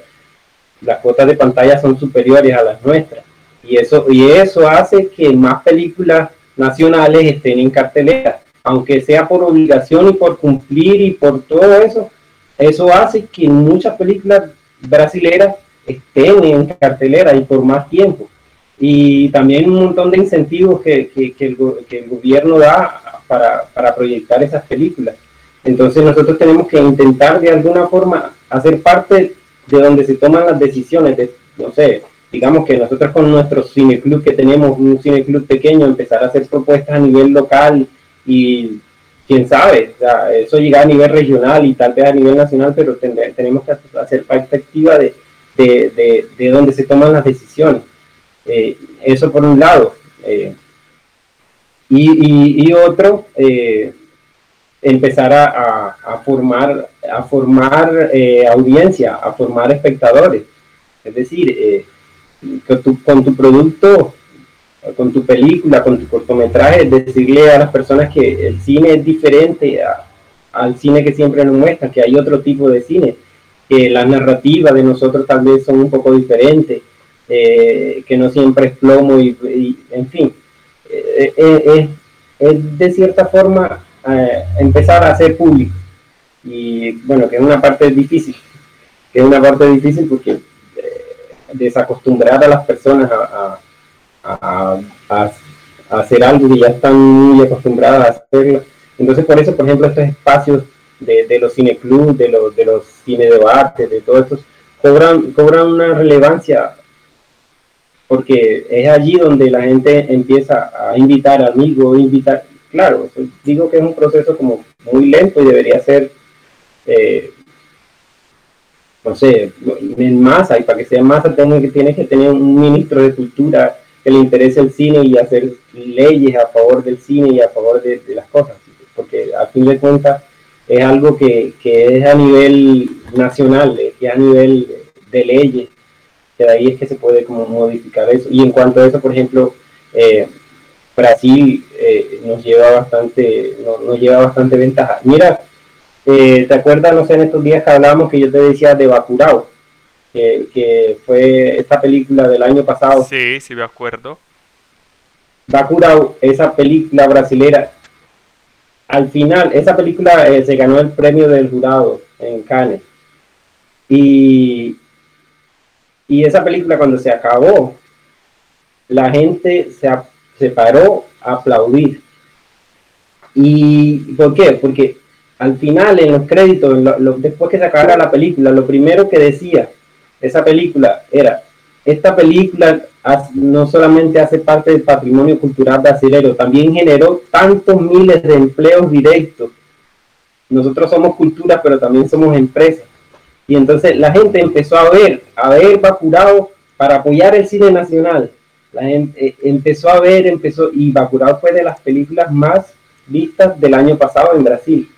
las cuotas de pantalla son superiores a las nuestras. Y eso, y eso hace que más películas nacionales estén en cartelera, aunque sea por obligación y por cumplir y por todo eso, eso hace que muchas películas brasileras estén en cartelera y por más tiempo. Y también un montón de incentivos que, el, que el, gobierno da para, para proyectar esas películas. Entonces nosotros tenemos que intentar de alguna forma hacer parte de donde se toman las decisiones, de, no sé, digamos que nosotros con nuestro cineclub que tenemos, un cineclub pequeño, empezar a hacer propuestas a nivel local y quién sabe, eso llega a nivel regional y tal vez a nivel nacional, pero tenemos que hacer parte activa de, de, de, donde se toman las decisiones. Eh, eso por un lado. Eh, y, y, otro, eh, empezar a, formar, a formar eh, audiencia, a formar espectadores. Es decir, eh, con, tu, con tu producto, con tu película, con tu cortometraje, decirle a las personas que el cine es diferente al cine que siempre nos muestra, que hay otro tipo de cine, que las narrativas de nosotros tal vez son un poco diferentes, eh, que no siempre es plomo y, en fin, es de cierta forma empezar a hacer público. Y bueno, que es una parte difícil, que es una parte difícil porque eh, desacostumbrar a las personas a, a, a, hacer algo que ya están muy acostumbradas a hacerlo. Entonces, por eso, por ejemplo, estos espacios de, de los cineclubs, de los, de los cine de de todo esto, cobran, cobran una relevancia porque es allí donde la gente empieza a invitar amigos, invitar, claro, digo que es un proceso como muy lento y debería ser, eh, no sé, en masa, y para que sea en masa tiene que, tiene que tener un ministro de cultura que le interese el cine y hacer leyes a favor del cine y a favor de, las cosas, porque a fin de cuentas es algo que, es a nivel nacional, que es a nivel de leyes, que de ahí es que se puede como modificar eso. Y en cuanto a eso, por ejemplo, eh, Brasil eh, nos lleva bastante, nos lleva bastante ventaja. Mira, eh, ¿te acuerdas, no sé, en estos días que hablábamos que yo te decía de Bacurau? Que, que fue esta película del año pasado. Sí, sí me acuerdo. Bacurau, esa película brasilera, al final, esa película se ganó el premio del jurado en Cannes. Y, y esa película cuando se acabó, la gente se, se paró a aplaudir. ¿Y por qué? Porque al final, en los créditos, después que se acabara la película, lo primero que decía esa película era, esta película no solamente hace parte del patrimonio cultural brasileño, también generó tantos miles de empleos directos. Nosotros somos cultura, pero también somos empresas. Y entonces la gente empezó a ver, a ver Bacurao para apoyar el cine nacional. La gente eh, empezó a ver, empezó, y Bacurao fue de las películas más vistas del año pasado en Brasil.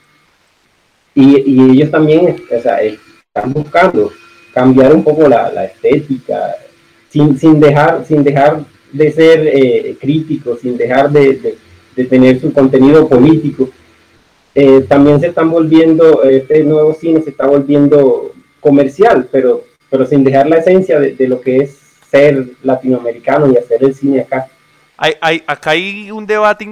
Y, ellos también están buscando cambiar un poco la, estética, sin, sin, dejar, sin dejar de ser eh, críticos, sin dejar de, tener su contenido político. Eh, también se están volviendo, este nuevo cine se está volviendo comercial, pero, pero sin dejar la esencia de, lo que es ser latinoamericano y hacer el cine acá. Hay, hay, acá hay un debate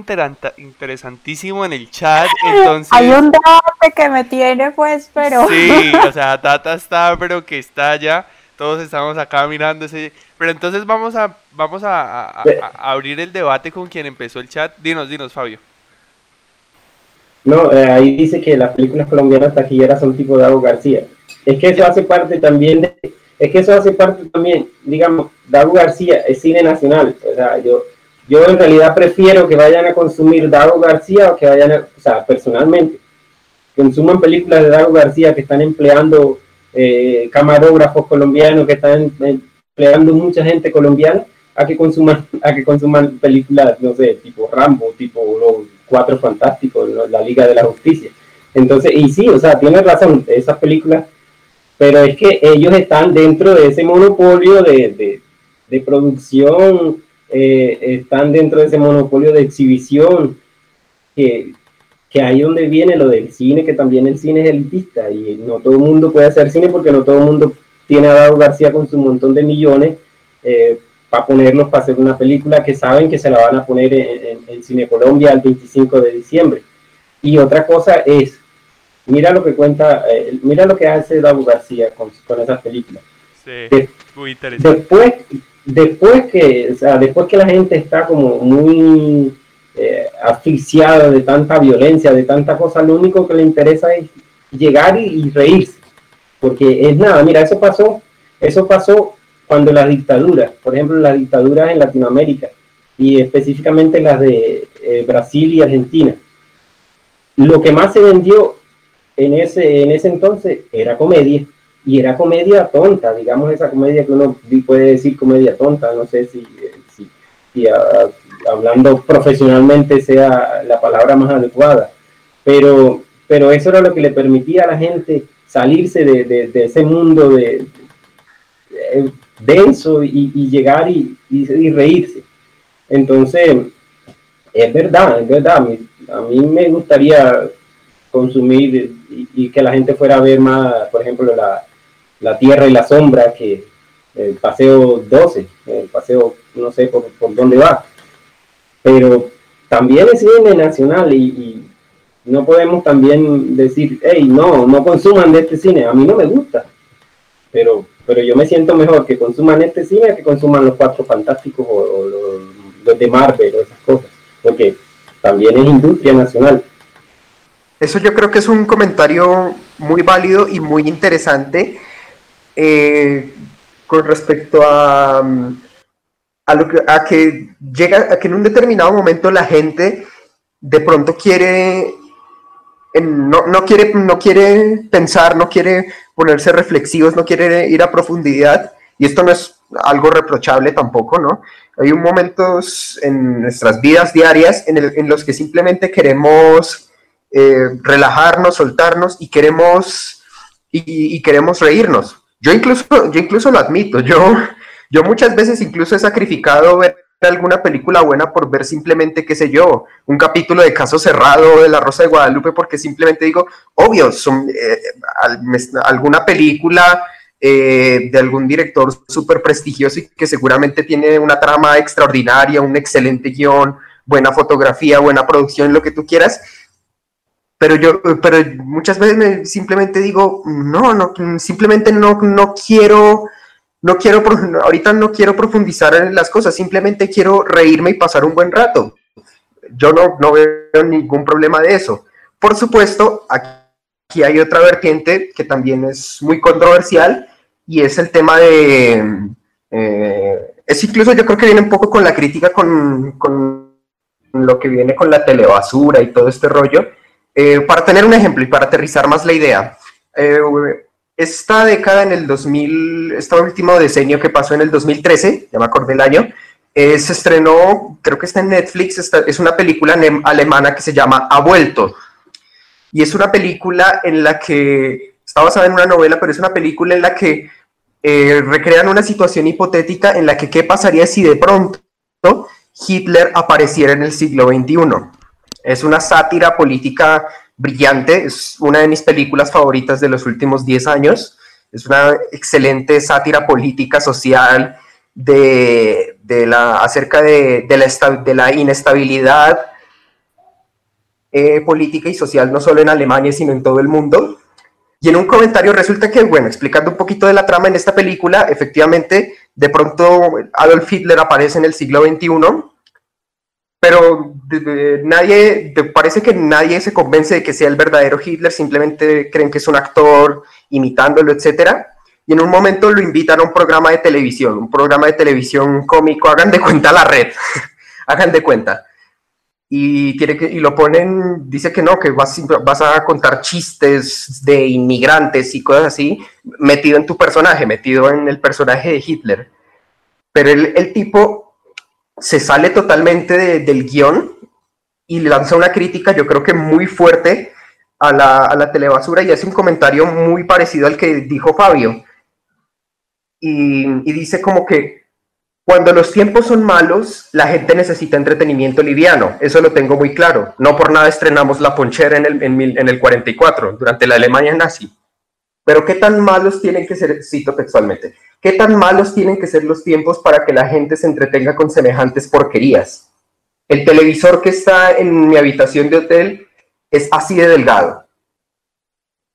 interesantísimo en el chat, entonces... Hay un debate que me tiene pues, pero... Sí, o sea, Tata está, pero que está ya, todos estamos acá mirando ese... Pero entonces vamos a, vamos a, abrir el debate con quien empezó el chat. Dinos, dinos, Fabio. No, eh, ahí dice que las películas colombianas taquilleras son tipo de Dago García. Es que eso hace parte también de, es que eso hace parte también, digamos, Dago García es cine nacional, o sea, yo, yo en realidad prefiero que vayan a consumir Dago García o que vayan a, o sea, personalmente, consuman películas de Dago García que están empleando eh, camarógrafos colombianos, que están empleando mucha gente colombiana, a que consuman, a que consuman películas, no sé, tipo Rambo, tipo Los Cuatro Fantásticos, La Liga de la Justicia. Entonces, y sí, o sea, tienes razón, esas películas pero es que ellos están dentro de ese monopolio de, producción, eh, están dentro de ese monopolio de exhibición, que, que ahí donde viene lo del cine, que también el cine es elitista y no todo el mundo puede hacer cine porque no todo el mundo tiene a Dado García con su montón de millones eh, para ponerlos para hacer una película que saben que se la van a poner en, en Cine Colombia el 25 de diciembre. Y otra cosa es, mira lo que cuenta, eh, mira lo que hace Dabu García con, con esas películas. Sí, muy interesante. Después, después que, o sea, después que la gente está como muy eh, asfixiada de tanta violencia, de tanta cosa, lo único que le interesa es llegar y, reírse. Porque es nada, mira, eso pasó, eso pasó cuando las dictaduras, por ejemplo, las dictaduras en Latinoamérica y específicamente las de eh, Brasil y Argentina. Lo que más se vendió en ese, en ese entonces era comedia y era comedia tonta, digamos esa comedia que uno puede decir comedia tonta, no sé si, si, hablando profesionalmente sea la palabra más adecuada, pero, pero eso era lo que le permitía a la gente salirse de, ese mundo de, denso y, llegar y, y, reírse. Entonces, es verdad, es verdad, a mí me gustaría consumir y, que la gente fuera a ver más, por ejemplo, la, la Tierra y la Sombra que el Paseo 12, el Paseo, no sé por, por dónde va. Pero también es cine nacional y, no podemos también decir, hey, no, no consuman de este cine, a mí no me gusta. Pero, pero yo me siento mejor que consuman este cine que consuman los Cuatro Fantásticos o, los, los de Marvel o esas cosas, porque también es industria nacional. Eso yo creo que es un comentario muy válido y muy interesante eh, con respecto a, a, lo que, a que llega, a que en un determinado momento la gente de pronto quiere, no, no, quiere, no quiere pensar, no quiere ponerse reflexivos, no quiere ir a profundidad, y esto no es algo reprochable tampoco, ¿no? Hay momentos en nuestras vidas diarias en, en los que simplemente queremos eh, relajarnos, soltarnos y queremos, y, queremos reírnos. Yo incluso, yo incluso lo admito, yo Yo muchas veces incluso he sacrificado ver alguna película buena por ver simplemente, qué sé yo, un capítulo de Caso Cerrado de La Rosa de Guadalupe, porque simplemente digo, obvio, son, eh, alguna película eh, de algún director súper prestigioso y que seguramente tiene una trama extraordinaria, un excelente guion, buena fotografía, buena producción, lo que tú quieras. Pero yo, pero muchas veces simplemente digo, no, no, simplemente no, no quiero no quiero, ahorita no quiero profundizar en las cosas, simplemente quiero reírme y pasar un buen rato. Yo no, no veo ningún problema de eso. Por supuesto, aquí hay otra vertiente que también es muy controversial y es el tema de... Eh, es incluso yo creo que viene un poco con la crítica con, con lo que viene con la telebasura y todo este rollo. Eh, para tener un ejemplo y para aterrizar más la idea, eh, esta década en el 2000, este último decenio que pasó en el 2013, ya me acordé el año, eh, se estrenó, creo que está en Netflix, es una película alemana que se llama Ha vuelto. Y es una película en la que, está basada en una novela, pero es una película en la que recrean una situación hipotética en la que qué pasaría si de pronto Hitler apareciera en el siglo XXI. Es una sátira política brillante, es una de mis películas favoritas de los últimos 10 años, es una excelente sátira política, social, de, la, acerca de, la, de la inestabilidad eh, política y social, no solo en Alemania, sino en todo el mundo. Y en un comentario resulta que, bueno, explicando un poquito de la trama en esta película, efectivamente, de pronto Adolf Hitler aparece en el siglo XXI pero nadie, parece que nadie se convence de que sea el verdadero Hitler, simplemente creen que es un actor imitándolo, etc. Y en un momento lo invitan a un programa de televisión, un programa de televisión cómico, hagan de cuenta la red, hagan de cuenta. Y, tiene que, y lo ponen, dice que no, que vas, vas a contar chistes de inmigrantes y cosas así, metido en tu personaje, metido en el personaje de Hitler. Pero el, el tipo se sale totalmente del guion y lanza una crítica, yo creo que muy fuerte a la, a telebasura y hace un comentario muy parecido al que dijo Fabio. Y, y, dice como que cuando los tiempos son malos, la gente necesita entretenimiento liviano. Eso lo tengo muy claro. No por nada estrenamos La Ponchera en el, en, en el 44, durante la Alemania nazi. Pero ¿qué tan malos tienen que ser, cito textualmente, qué tan malos tienen que ser los tiempos para que la gente se entretenga con semejantes porquerías? El televisor que está en mi habitación de hotel es así de delgado.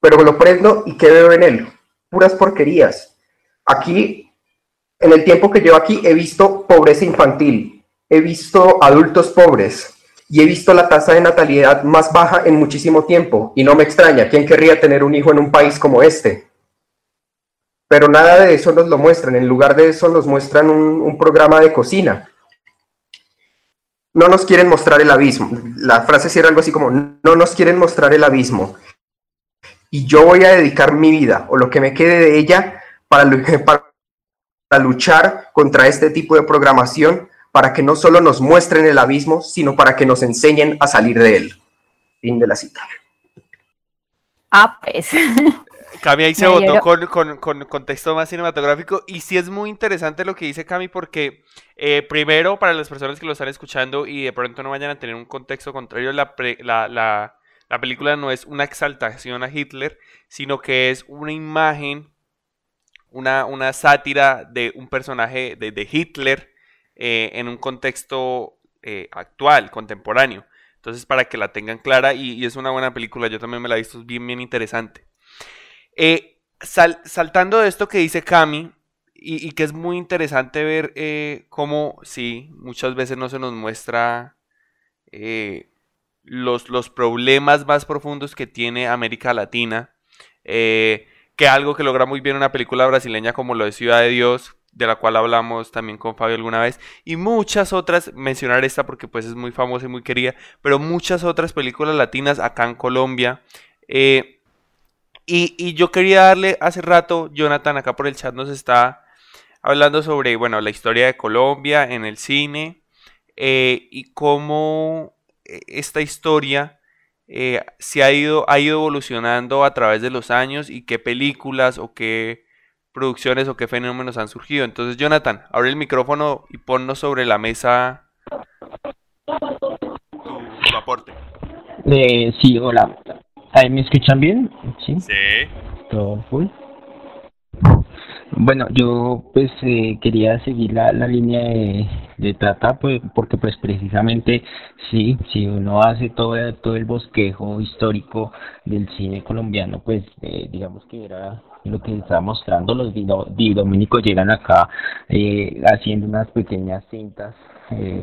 Pero lo prendo y ¿qué veo en él? Puras porquerías. Aquí, en el tiempo que llevo aquí, he visto pobreza infantil, he visto adultos pobres, y he visto la tasa de natalidad más baja en muchísimo tiempo y no me extraña, ¿quién querría tener un hijo en un país como este? Pero nada de eso nos lo muestran, en lugar de eso nos muestran un, programa de cocina. No nos quieren mostrar el abismo. La frase cierra algo así como, no nos quieren mostrar el abismo. Y yo voy a dedicar mi vida o lo que me quede de ella para, para luchar contra este tipo de programación para que no solo nos muestren el abismo, sino para que nos enseñen a salir de él. Fin de la cita. Ah, pues. Cami ahí se votó con, contexto más cinematográfico y sí es muy interesante lo que dice Cami porque eh, primero para las personas que lo están escuchando y de pronto no vayan a tener un contexto contrario, la, la, película no es una exaltación a Hitler, sino que es una imagen, una, una sátira de un personaje de, de Hitler eh, en un contexto eh, actual, contemporáneo. Entonces, para que la tengan clara, y, es una buena película, yo también me la he visto, es bien, bien interesante. Eh, saltando de esto que dice Cami, y, que es muy interesante ver cómo, sí, muchas veces no se nos muestra los, los, problemas más profundos que tiene América Latina, que algo que logra muy bien una película brasileña como lo de Ciudad de Dios, de la cual hablamos también con Fabio alguna vez, y muchas otras, mencionar esta porque pues es muy famosa y muy querida, pero muchas otras películas latinas acá en Colombia. Eh, y, yo quería darle hace rato, Jonathan acá por el chat nos está hablando sobre, bueno, la historia de Colombia en el cine eh, y cómo eh, esta historia se ha ido, ha ido evolucionando a través de los años y qué películas o qué producciones o qué fenómenos han surgido. Entonces, Jonathan, abre el micrófono y ponnos sobre la mesa tu, aporte. Eh, sí, hola. ¿Me escuchan bien? Sí. Sí. Todo full. Bueno, yo pues eh, quería seguir la, la línea de, de Tata, pues, porque pues precisamente sí, si uno hace todo, todo el bosquejo histórico del cine colombiano, pues eh, digamos que era lo que estaba mostrando, los dominicos llegan acá eh, haciendo unas pequeñas cintas, eh,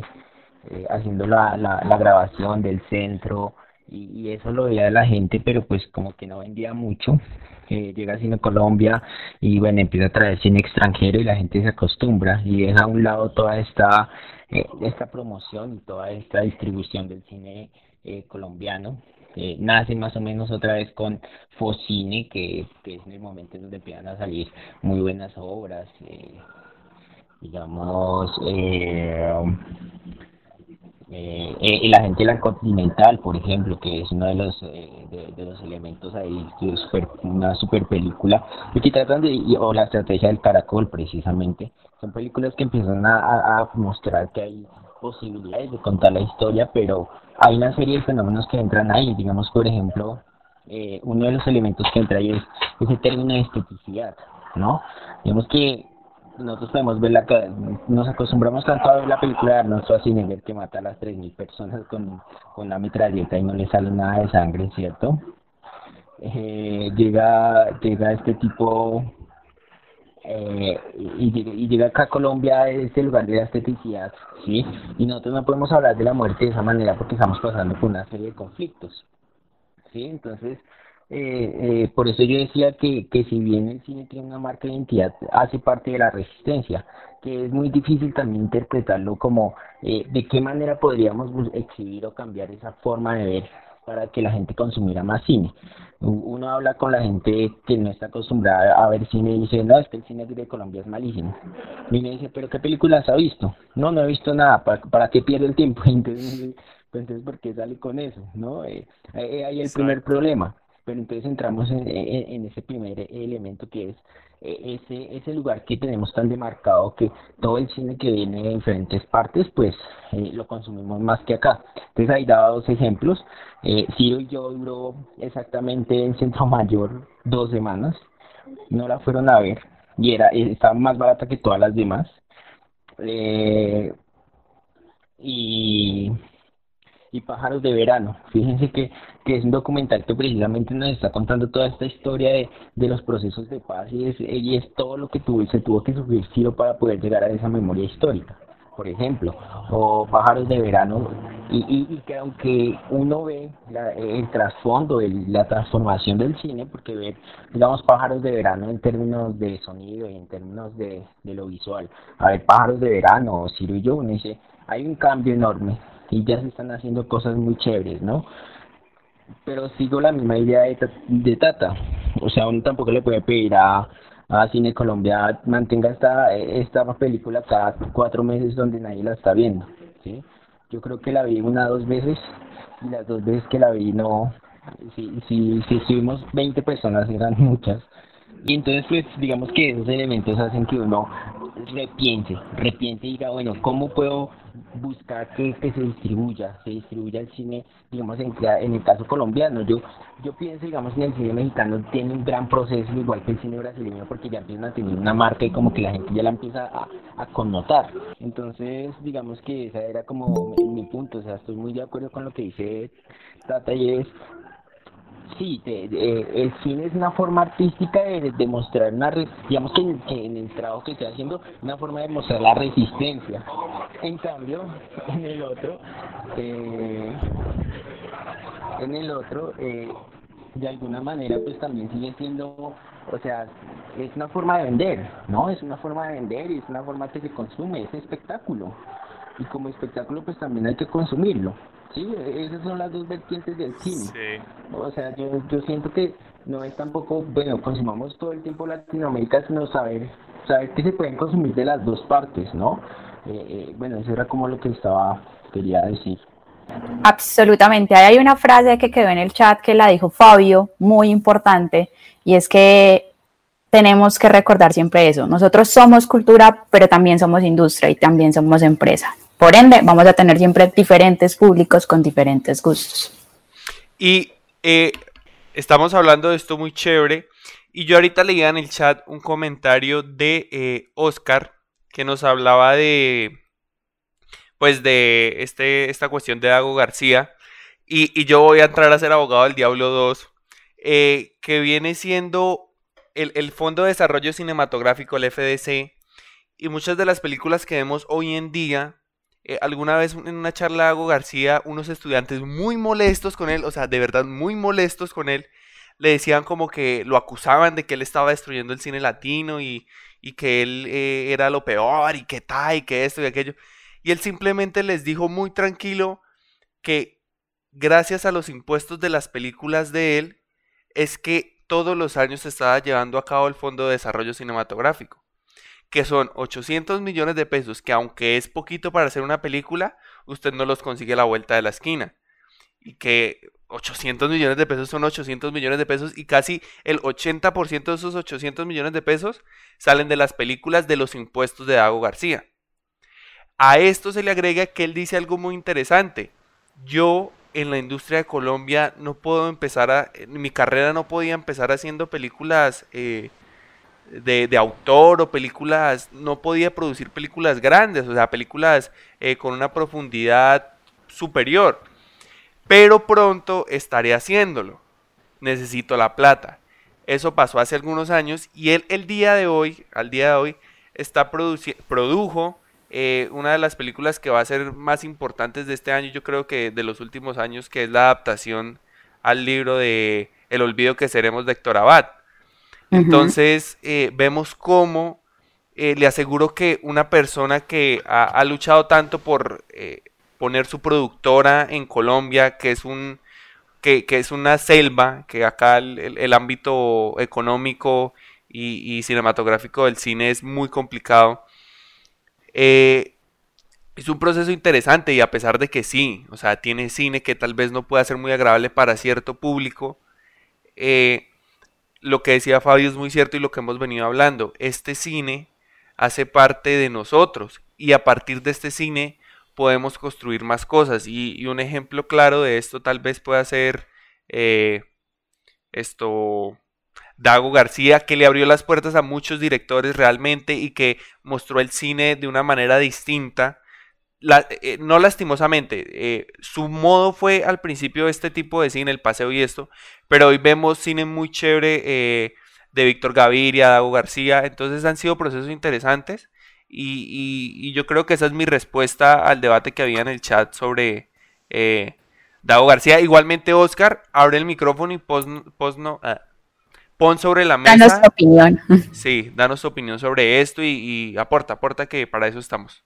eh, haciendo la, la, la grabación del centro, y, eso lo veía la gente, pero pues como que no vendía mucho. Eh, llega Cine Colombia y bueno, empieza a traer cine extranjero y la gente se acostumbra y deja a un lado toda esta, eh, esta promoción y toda esta distribución del cine eh, colombiano. Eh, nace más o menos otra vez con Focine, que, que es en el momento en donde empiezan a salir muy buenas obras, eh, digamos, eh, eh, eh, la Continental, por ejemplo, que es uno de los eh, de, los elementos ahí, que es una super película, y que tratan de, o la estrategia del caracol precisamente, son películas que empiezan a, a, mostrar que hay posibilidades de contar la historia, pero hay una serie de fenómenos que entran ahí, digamos, por ejemplo, eh, uno de los elementos que entra ahí es ese término de esteticidad, ¿no? Digamos que nosotros podemos ver la nos acostumbramos tanto a ver la película de Arnold Schwarzenegger que mata a las 3.000 personas con, con la metralleta y no le sale nada de sangre, ¿cierto? Eh, llega, llega este tipo eh, y, y, llega acá a Colombia este lugar de la esteticidad, ¿sí? Y nosotros no podemos hablar de la muerte de esa manera porque estamos pasando por una serie de conflictos, ¿sí? Entonces, eh, eh, por eso yo decía que, que si bien el cine tiene una marca de identidad, hace parte de la resistencia, que es muy difícil también interpretarlo como eh, de qué manera podríamos exhibir o cambiar esa forma de ver para que la gente consumiera más cine. Uno habla con la gente que no está acostumbrada a ver cine y dice, no, es que el cine de Colombia es malísimo. Y me dice, pero ¿qué películas ha visto? No, no he visto nada, ¿para, para qué pierde el tiempo? Entonces, pues entonces, ¿por qué sale con eso? ¿No? Eh, ahí el primer problema pero entonces entramos en, en, ese primer elemento que es eh, ese, ese lugar que tenemos tan demarcado que todo el cine que viene de diferentes partes, pues eh, lo consumimos más que acá. Entonces ahí daba dos ejemplos. Eh, Ciro y yo duró exactamente en Centro Mayor dos semanas. No la fueron a ver y era estaba más barata que todas las demás. Eh, y y Pájaros de Verano. Fíjense que, que, es un documental que precisamente nos está contando toda esta historia de, de los procesos de paz y es, y es todo lo que tuvo, se tuvo que sufrir Ciro para poder llegar a esa memoria histórica, por ejemplo, o Pájaros de Verano, y, y, que aunque uno ve el trasfondo, la transformación del cine, porque ve, digamos, Pájaros de Verano en términos de sonido y en términos de, de lo visual, a ver, Pájaros de Verano, o Ciro y yo, hay un cambio enorme y ya se están haciendo cosas muy chéveres, ¿no? Pero sigo la misma idea de, de Tata, o sea, uno tampoco le puede pedir a, a Cine Colombia mantenga esta, esta película cada cuatro meses donde nadie la está viendo, ¿sí? Yo creo que la vi una dos veces y las dos veces que la vi no, si, si, si estuvimos 20 personas eran muchas. Y entonces, pues, digamos que esos elementos hacen que uno repiense, repiense y diga, bueno, ¿cómo puedo buscar que, que, se distribuya, se distribuya el cine, digamos, en, en el caso colombiano. Yo yo pienso, digamos, en el cine mexicano tiene un gran proceso, igual que el cine brasileño, porque ya empiezan a tener una marca y como que la gente ya la empieza a, a connotar. Entonces, digamos que esa era como mi, punto, o sea, estoy muy de acuerdo con lo que dice Tata y es sí, el cine es una forma artística de demostrar una, digamos que, en el trabajo que estoy haciendo, una forma de mostrar la resistencia. En cambio, en el otro, eh, en el otro, eh, de alguna manera, pues también sigue siendo, o sea, es una forma de vender, ¿no? Es una forma de vender y es una forma que se consume, es espectáculo. Y como espectáculo, pues también hay que consumirlo. Sí, esas son las dos vertientes del cine. O sea, yo, yo siento que no es tampoco, bueno, consumamos todo el tiempo Latinoamérica, sino saber, saber que se pueden consumir de las dos partes, ¿no? Eh, eh, bueno, eso era como lo que estaba, quería decir. Absolutamente. Hay una frase que quedó en el chat que la dijo Fabio, muy importante, y es que tenemos que recordar siempre eso. Nosotros somos cultura, pero también somos industria y también somos empresa. Por ende, vamos a tener siempre diferentes públicos con diferentes gustos. Y eh, estamos hablando de esto muy chévere. Y yo ahorita leía en el chat un comentario de eh, Oscar que nos hablaba de, pues de este, esta cuestión de Dago García. Y, yo voy a entrar a ser abogado del Diablo 2, eh, que viene siendo el, Fondo de Desarrollo Cinematográfico, el FDC, y muchas de las películas que vemos hoy en día, eh, alguna vez en una charla de Dago García, unos estudiantes muy molestos con él, o sea, de verdad muy molestos con él, le decían como que lo acusaban de que él estaba destruyendo el cine latino y, y que él eh, era lo peor y que tal y que esto y aquello. Y él simplemente les dijo muy tranquilo que gracias a los impuestos de las películas de él es que todos los años se estaba llevando a cabo el Fondo de Desarrollo Cinematográfico, que son 800 millones de pesos, que aunque es poquito para hacer una película, usted no los consigue a la vuelta de la esquina. Y que 800 millones de pesos son 800 millones de pesos y casi el 80% de esos 800 millones de pesos salen de las películas de los impuestos de Dago García. A esto se le agrega que él dice algo muy interesante. Yo en la industria de Colombia no puedo empezar a... mi carrera no podía empezar haciendo películas eh, de, autor o películas... No podía producir películas grandes, o sea, películas eh, con una profundidad superior pero pronto estaré haciéndolo. Necesito la plata. Eso pasó hace algunos años y él el día de hoy, al día de hoy, está produjo eh, una de las películas que va a ser más importantes de este año, yo creo que de los últimos años, que es la adaptación al libro de El olvido que seremos de Héctor Abad. Entonces eh, vemos cómo eh, le aseguro que una persona que ha, ha luchado tanto por poner su productora en Colombia, que es un que, es una selva, que acá el, ámbito económico y, cinematográfico del cine es muy complicado. Eh, es un proceso interesante y a pesar de que sí, o sea, tiene cine que tal vez no pueda ser muy agradable para cierto público, eh, lo que decía Fabio es muy cierto y lo que hemos venido hablando, este cine hace parte de nosotros y a partir de este cine podemos construir más cosas. Y, un ejemplo claro de esto tal vez pueda ser eh, esto. Dago García, que le abrió las puertas a muchos directores realmente y que mostró el cine de una manera distinta. Eh, no lastimosamente, eh, su modo fue al principio este tipo de cine, el paseo y esto, pero hoy vemos cine muy chévere de Víctor Gaviria, Dago García, entonces han sido procesos interesantes y, yo creo que esa es mi respuesta al debate que había en el chat sobre eh, Dago García. Igualmente, Oscar, abre el micrófono y pon, ah, pon sobre la mesa. Danos tu opinión. Sí, danos tu opinión sobre esto y, aporta, aporta que para eso estamos.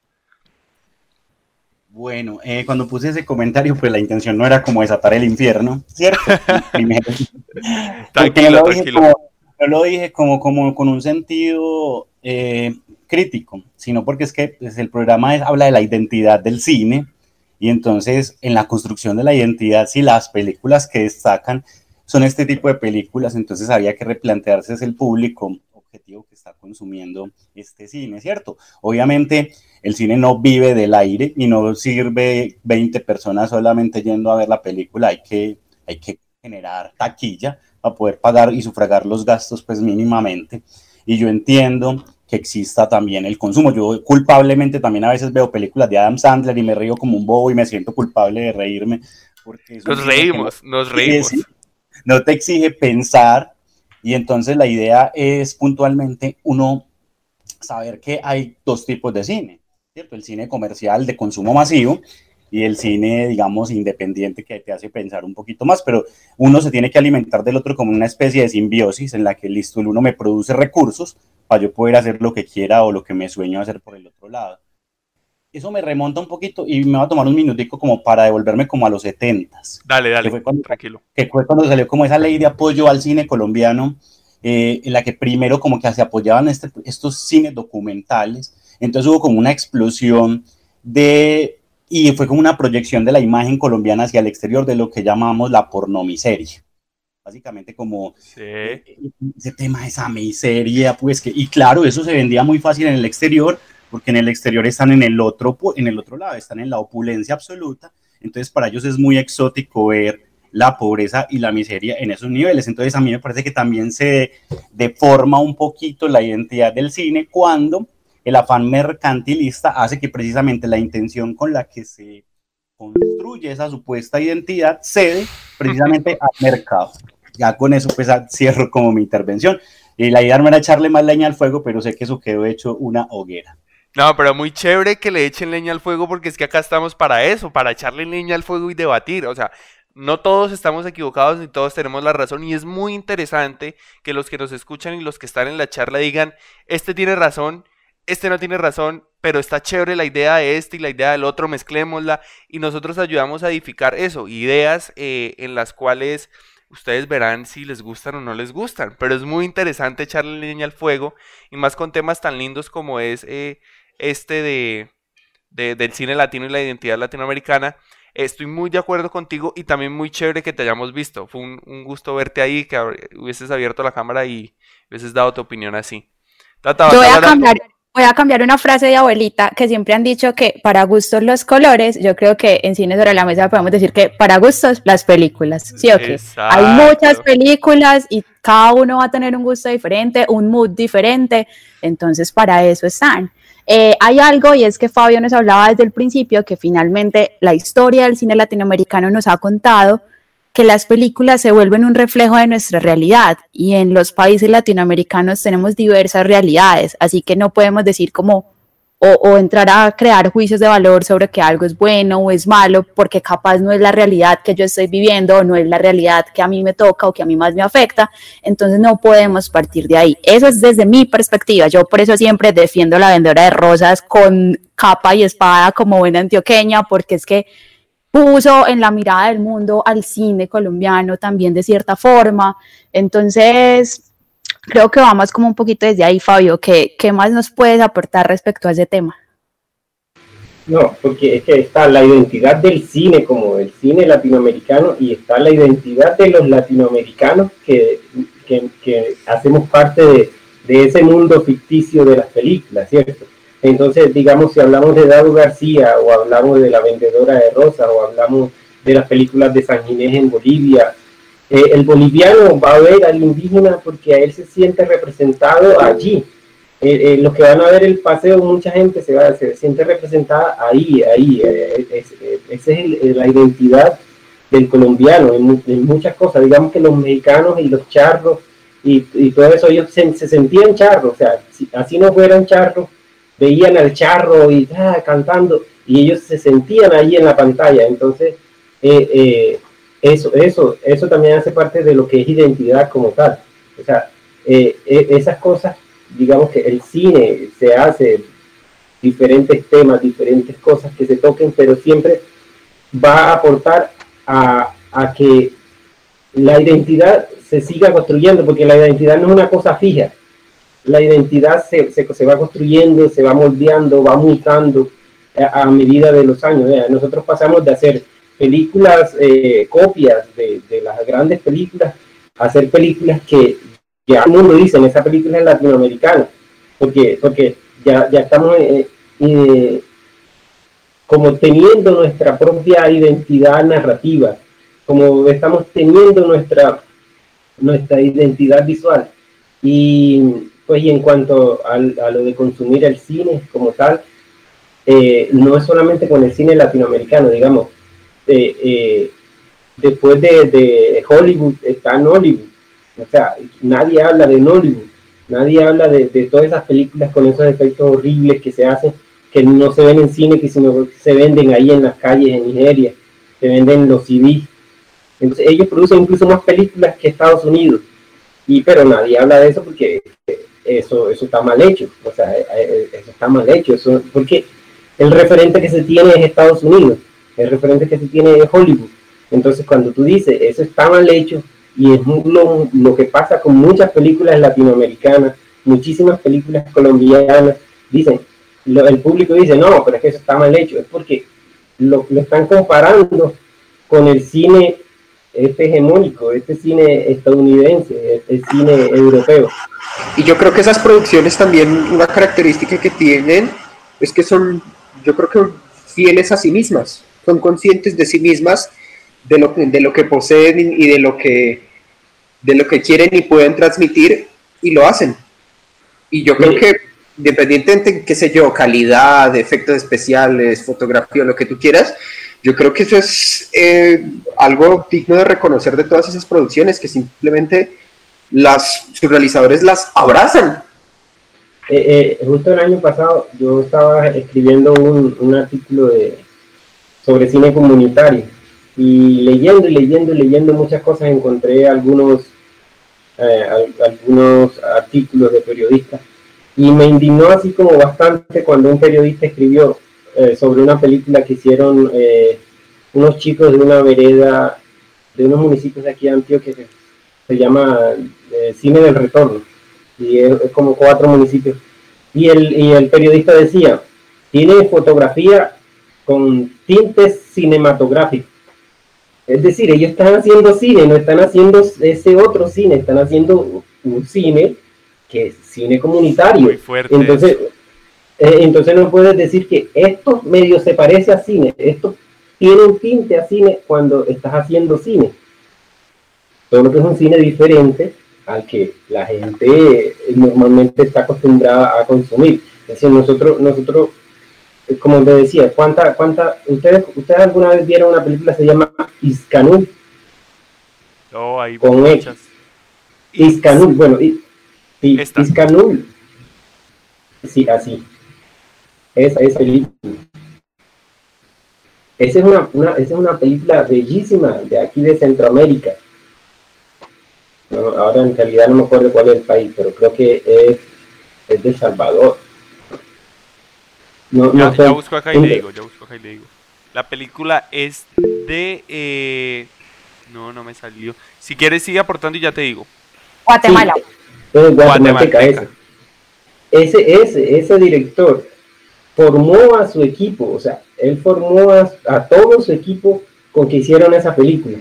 Bueno, eh, cuando puse ese comentario, pues la intención no era como desatar el infierno, ¿cierto? tranquilo, tranquilo. yo lo dije como, como con un sentido eh, crítico, sino porque es que pues, el programa habla de la identidad del cine y entonces en la construcción de la identidad, si las películas que destacan son este tipo de películas, entonces había que replantearse es el público objetivo que está consumiendo este cine, ¿cierto? Obviamente el cine no vive del aire y no sirve 20 personas solamente yendo a ver la película, hay que, hay que generar taquilla para poder pagar y sufragar los gastos pues mínimamente. Y yo entiendo que exista también el consumo. Yo culpablemente también a veces veo películas de Adam Sandler y me río como un bobo y me siento culpable de reírme. Porque nos reímos, nos reímos. No te exige pensar y entonces la idea es puntualmente uno saber que hay dos tipos de cine, ¿cierto? El cine comercial de consumo masivo y el cine, digamos, independiente que te hace pensar un poquito más, pero uno se tiene que alimentar del otro como una especie de simbiosis en la que, listo, el uno me produce recursos para yo poder hacer lo que quiera o lo que me sueño hacer por el otro lado. Eso me remonta un poquito y me va a tomar un minutico como para devolverme como a los setentas. Dale, dale, tranquilo. Que fue cuando salió como esa ley de apoyo al cine colombiano, eh, en la que primero como que se apoyaban este, estos cines documentales, entonces hubo como una explosión de y fue como una proyección de la imagen colombiana hacia el exterior de lo que llamamos la pornomiseria. básicamente como eh, ese tema esa miseria, pues que, y claro, eso se vendía muy fácil en el exterior, porque en el exterior están en el otro, en el otro lado, están en la opulencia absoluta, entonces para ellos es muy exótico ver la pobreza y la miseria en esos niveles. Entonces a mí me parece que también se deforma un poquito la identidad del cine cuando el afán mercantilista hace que precisamente la intención con la que se construye esa supuesta identidad cede precisamente al mercado ya con eso pues cierro como mi intervención. Y la idea no era echarle más leña al fuego, pero sé que eso quedó hecho una hoguera. No, pero muy chévere que le echen leña al fuego porque es que acá estamos para eso, para echarle leña al fuego y debatir. O sea, no todos estamos equivocados ni todos tenemos la razón y es muy interesante que los que nos escuchan y los que están en la charla digan, este tiene razón, este no tiene razón, pero está chévere la idea de este y la idea del otro, mezclémosla y nosotros ayudamos a edificar eso, ideas eh, en las cuales Ustedes verán si les gustan o no les gustan, pero es muy interesante echarle leña al fuego y más con temas tan lindos como es eh, este de, del cine latino y la identidad latinoamericana. Estoy muy de acuerdo contigo y también muy chévere que te hayamos visto. Fue un, gusto verte ahí, que hubieses abierto la cámara y hubieses dado tu opinión así. Tata, Yo voy a cambiar, Voy a cambiar una frase de abuelita que siempre han dicho que para gustos los colores, yo creo que en Cine sobre la Mesa podemos decir que para gustos las películas, ¿sí o qué? Hay muchas películas y cada uno va a tener un gusto diferente, un mood diferente, entonces para eso están. Eh, hay algo y es que Fabio nos hablaba desde el principio que finalmente la historia del cine latinoamericano nos ha contado que las películas se vuelven un reflejo de nuestra realidad y en los países latinoamericanos tenemos diversas realidades, así que no podemos decir como o, entrar a crear juicios de valor sobre que algo es bueno o es malo, porque capaz no es la realidad que yo estoy viviendo o no es la realidad que a mí me toca o que a mí más me afecta, entonces no podemos partir de ahí. Eso es desde mi perspectiva, yo por eso siempre defiendo la vendedora de rosas con capa y espada como buena antioqueña, porque es que puso en la mirada del mundo al cine colombiano también de cierta forma. Entonces, creo que vamos como un poquito desde ahí, Fabio. ¿Qué, qué más nos puedes aportar respecto a ese tema? No, porque es que está la identidad del cine como el cine latinoamericano y está la identidad de los latinoamericanos que, que, hacemos parte de, de, ese mundo ficticio de las películas, ¿cierto? Entonces, digamos, si hablamos de Dado García o hablamos de La Vendedora de Rosas o hablamos de las películas de San Ginés en Bolivia, eh, el boliviano va a ver al indígena porque a él se siente representado allí. Eh, eh, los que van a ver el paseo, mucha gente se, va, se siente representada ahí, ahí. esa es la identidad del colombiano en, muchas cosas. Digamos que los mexicanos y los charros y, todo eso, ellos se, sentían charros. O sea, si así no fueran charros, veían al charro y ah, cantando y ellos se sentían ahí en la pantalla. Entonces, eh, eh, eso, eso, eso también hace parte de lo que es identidad como tal. O sea, eh, esas cosas, digamos que el cine se hace diferentes temas, diferentes cosas que se toquen, pero siempre va a aportar a, a que la identidad se siga construyendo, porque la identidad no es una cosa fija, la identidad se, se, va construyendo, se va moldeando, va mutando a, medida de los años. Nosotros pasamos de hacer películas, eh, copias de, las grandes películas, a hacer películas que ya el mundo dice, esa película es latinoamericana, porque, porque ya, ya estamos eh, eh, como teniendo nuestra propia identidad narrativa, como estamos teniendo nuestra, nuestra identidad visual. Y pues y en cuanto a lo de consumir el cine como tal, no es solamente con el cine latinoamericano, digamos, eh, eh, después de, Hollywood está Nollywood, o sea, nadie habla de Nollywood, nadie habla de, todas esas películas con esos efectos horribles que se hacen, que no se ven en cine, que sino se venden ahí en las calles en Nigeria, se venden los CDs. Entonces ellos producen incluso más películas que Estados Unidos, y pero nadie habla de eso porque eso, eso está mal hecho, o sea, eh, eso está mal hecho, eso, porque el referente que se tiene es Estados Unidos, el referente que se tiene es Hollywood. Entonces, cuando tú dices, eso está mal hecho, y es lo, lo que pasa con muchas películas latinoamericanas, muchísimas películas colombianas, dicen, el público dice, no, pero es que eso está mal hecho, es porque lo, están comparando con el cine este hegemónico, este cine estadounidense, este cine europeo. Y yo creo que esas producciones también, una característica que tienen es que son, yo creo que fieles a sí mismas, son conscientes de sí mismas, de lo, de lo que poseen y de lo que, de lo que quieren y pueden transmitir y lo hacen. Y yo creo que independientemente, qué sé yo, calidad, efectos especiales, fotografía, lo que tú quieras, yo creo que eso es eh, algo digno de reconocer de todas esas producciones, que simplemente las, sus realizadores las abrazan. Eh, eh, justo el año pasado yo estaba escribiendo un, un artículo de, sobre cine comunitario. Y leyendo y leyendo y leyendo muchas cosas encontré algunos, algunos artículos de periodistas. Y me indignó así como bastante cuando un periodista escribió eh, sobre una película que hicieron eh, unos chicos de una vereda, de unos municipios de aquí de Antioquia, que se llama eh, Cine del Retorno, y es, como cuatro municipios. Y el, y el periodista decía, tiene fotografía con tintes cinematográficos. Es decir, ellos están haciendo cine, no están haciendo ese otro cine, están haciendo un cine que es cine comunitario. entonces, eh, entonces no puedes decir que esto medio se parece a cine, esto tiene un tinte a cine cuando estás haciendo cine. Solo que es un cine diferente al que la gente normalmente está acostumbrada a consumir. Es decir, nosotros, nosotros como te decía, ¿cuánta, cuánta, ustedes, ustedes alguna vez vieron una película que se llama Iscanul? No, hay con muchas. Iscanul, bueno, Sí, Iscanul. Sí, así. Esa, esa película. Esa es una, una, esa es una película bellísima de aquí de Centroamérica. ahora en realidad no me acuerdo cuál es el país, pero creo que es, es de Salvador. No, ya, no ya busco acá y le digo, ya busco acá y le digo. La película es de... Eh... No, no me salió. Si quieres sigue aportando y ya te digo. Guatemala. Ese, ese, ese director formó a su equipo, o sea, él formó a, todo su equipo con que hicieron esa película.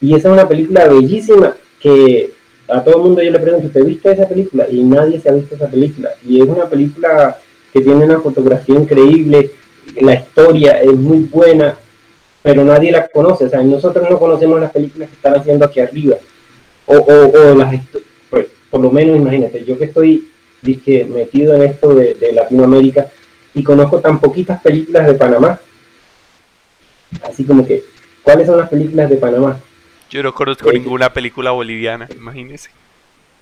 Y esa es una película bellísima que a todo el mundo yo le pregunto, ¿te viste esa película? Y nadie se ha visto esa película. Y es una película que tiene una fotografía increíble, la historia es muy buena, pero nadie la conoce. O sea, nosotros no conocemos las películas que están haciendo aquí arriba. O, o, o las, por lo menos imagínate, yo que estoy dije, metido en esto de, Latinoamérica y conozco tan poquitas películas de Panamá. Así como que, ¿cuáles son las películas de Panamá? Yo no conozco eh, ninguna película boliviana, imagínese.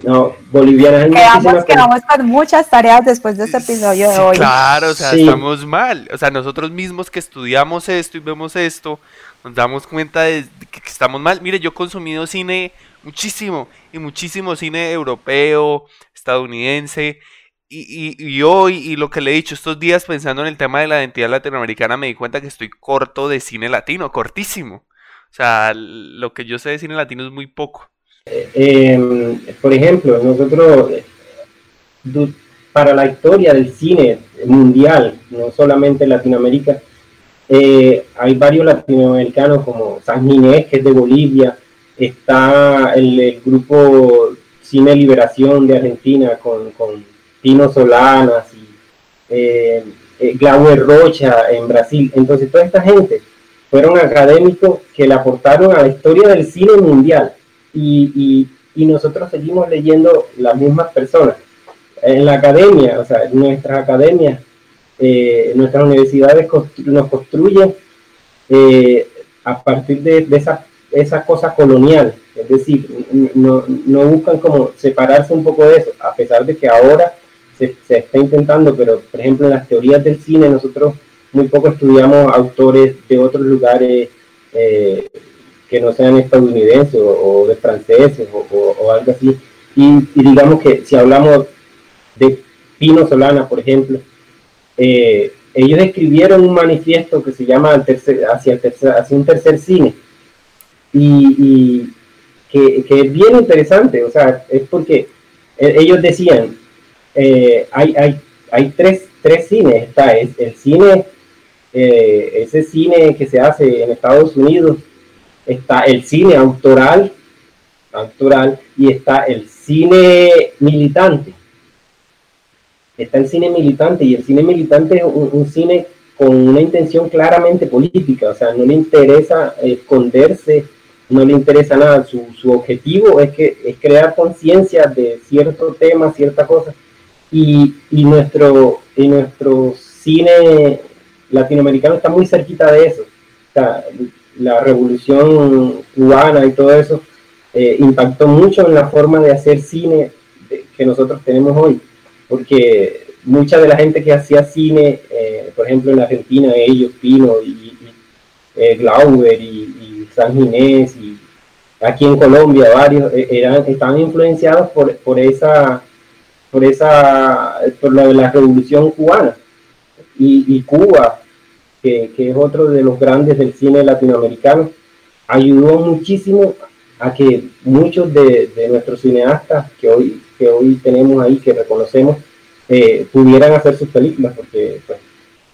No, boliviana hay quedamos, quedamos con muchas tareas después de este episodio de hoy. Claro, o sea, estamos mal. O sea, nosotros mismos que estudiamos esto y vemos esto, nos damos cuenta de que estamos mal. Mire, yo he consumido cine muchísimo, y muchísimo cine europeo, estadounidense. Y, y, hoy, y lo que le he dicho estos días pensando en el tema de la identidad latinoamericana, me di cuenta que estoy corto de cine latino, cortísimo. O sea, lo que yo sé de cine latino es muy poco. Em, por ejemplo, nosotros, para la historia del cine mundial, no solamente Latinoamérica, eh, hay varios latinoamericanos como San Ginés, que es de Bolivia, está el, grupo Cine Liberación de Argentina con, con Tino Solanas y eh, eh, Glauber Rocha en Brasil. Entonces, toda esta gente fueron académicos que le aportaron a la historia del cine mundial y, y, nosotros seguimos leyendo las mismas personas. En la academia, o sea, nuestras academias, eh, nuestras universidades nos construyen eh, a partir de, de esa esa cosa colonial, es decir, no, no, buscan como separarse un poco de eso, a pesar de que ahora se, está intentando, pero por ejemplo en las teorías del cine nosotros muy poco estudiamos autores de otros lugares eh, que no sean estadounidenses o, de franceses o, algo así, y, digamos que si hablamos de Pino Solana, por ejemplo, eh, ellos escribieron un manifiesto que se llama tercer, hacia, el tercer, hacia un tercer cine, y, que, es bien interesante, o sea, es porque e, ellos decían, eh, hay, hay, hay tres, tres cines, está el cine, eh, ese cine que se hace en Estados Unidos, está el cine autoral, autoral y está el cine militante. Está el cine militante y el cine militante es un, cine con una intención claramente política, o sea, no le interesa esconderse, no le interesa nada, su, su objetivo es, que, es crear conciencia de cierto tema, cierta cosa, y, y, nuestro, y nuestro cine latinoamericano está muy cerquita de eso. O la revolución cubana y todo eso eh, impactó mucho en la forma de hacer cine que nosotros tenemos hoy, porque mucha de la gente que hacía cine, eh, por ejemplo en Argentina, ellos, Pino y, eh, Glauber y, San Ginés, y aquí en Colombia varios, eran, estaban influenciados por, por esa, por esa, por la, la revolución cubana. Y, Cuba, que, que, es otro de los grandes del cine latinoamericano, ayudó muchísimo a que muchos de, nuestros cineastas que hoy, que hoy tenemos ahí, que reconocemos, eh, pudieran hacer sus películas, porque pues,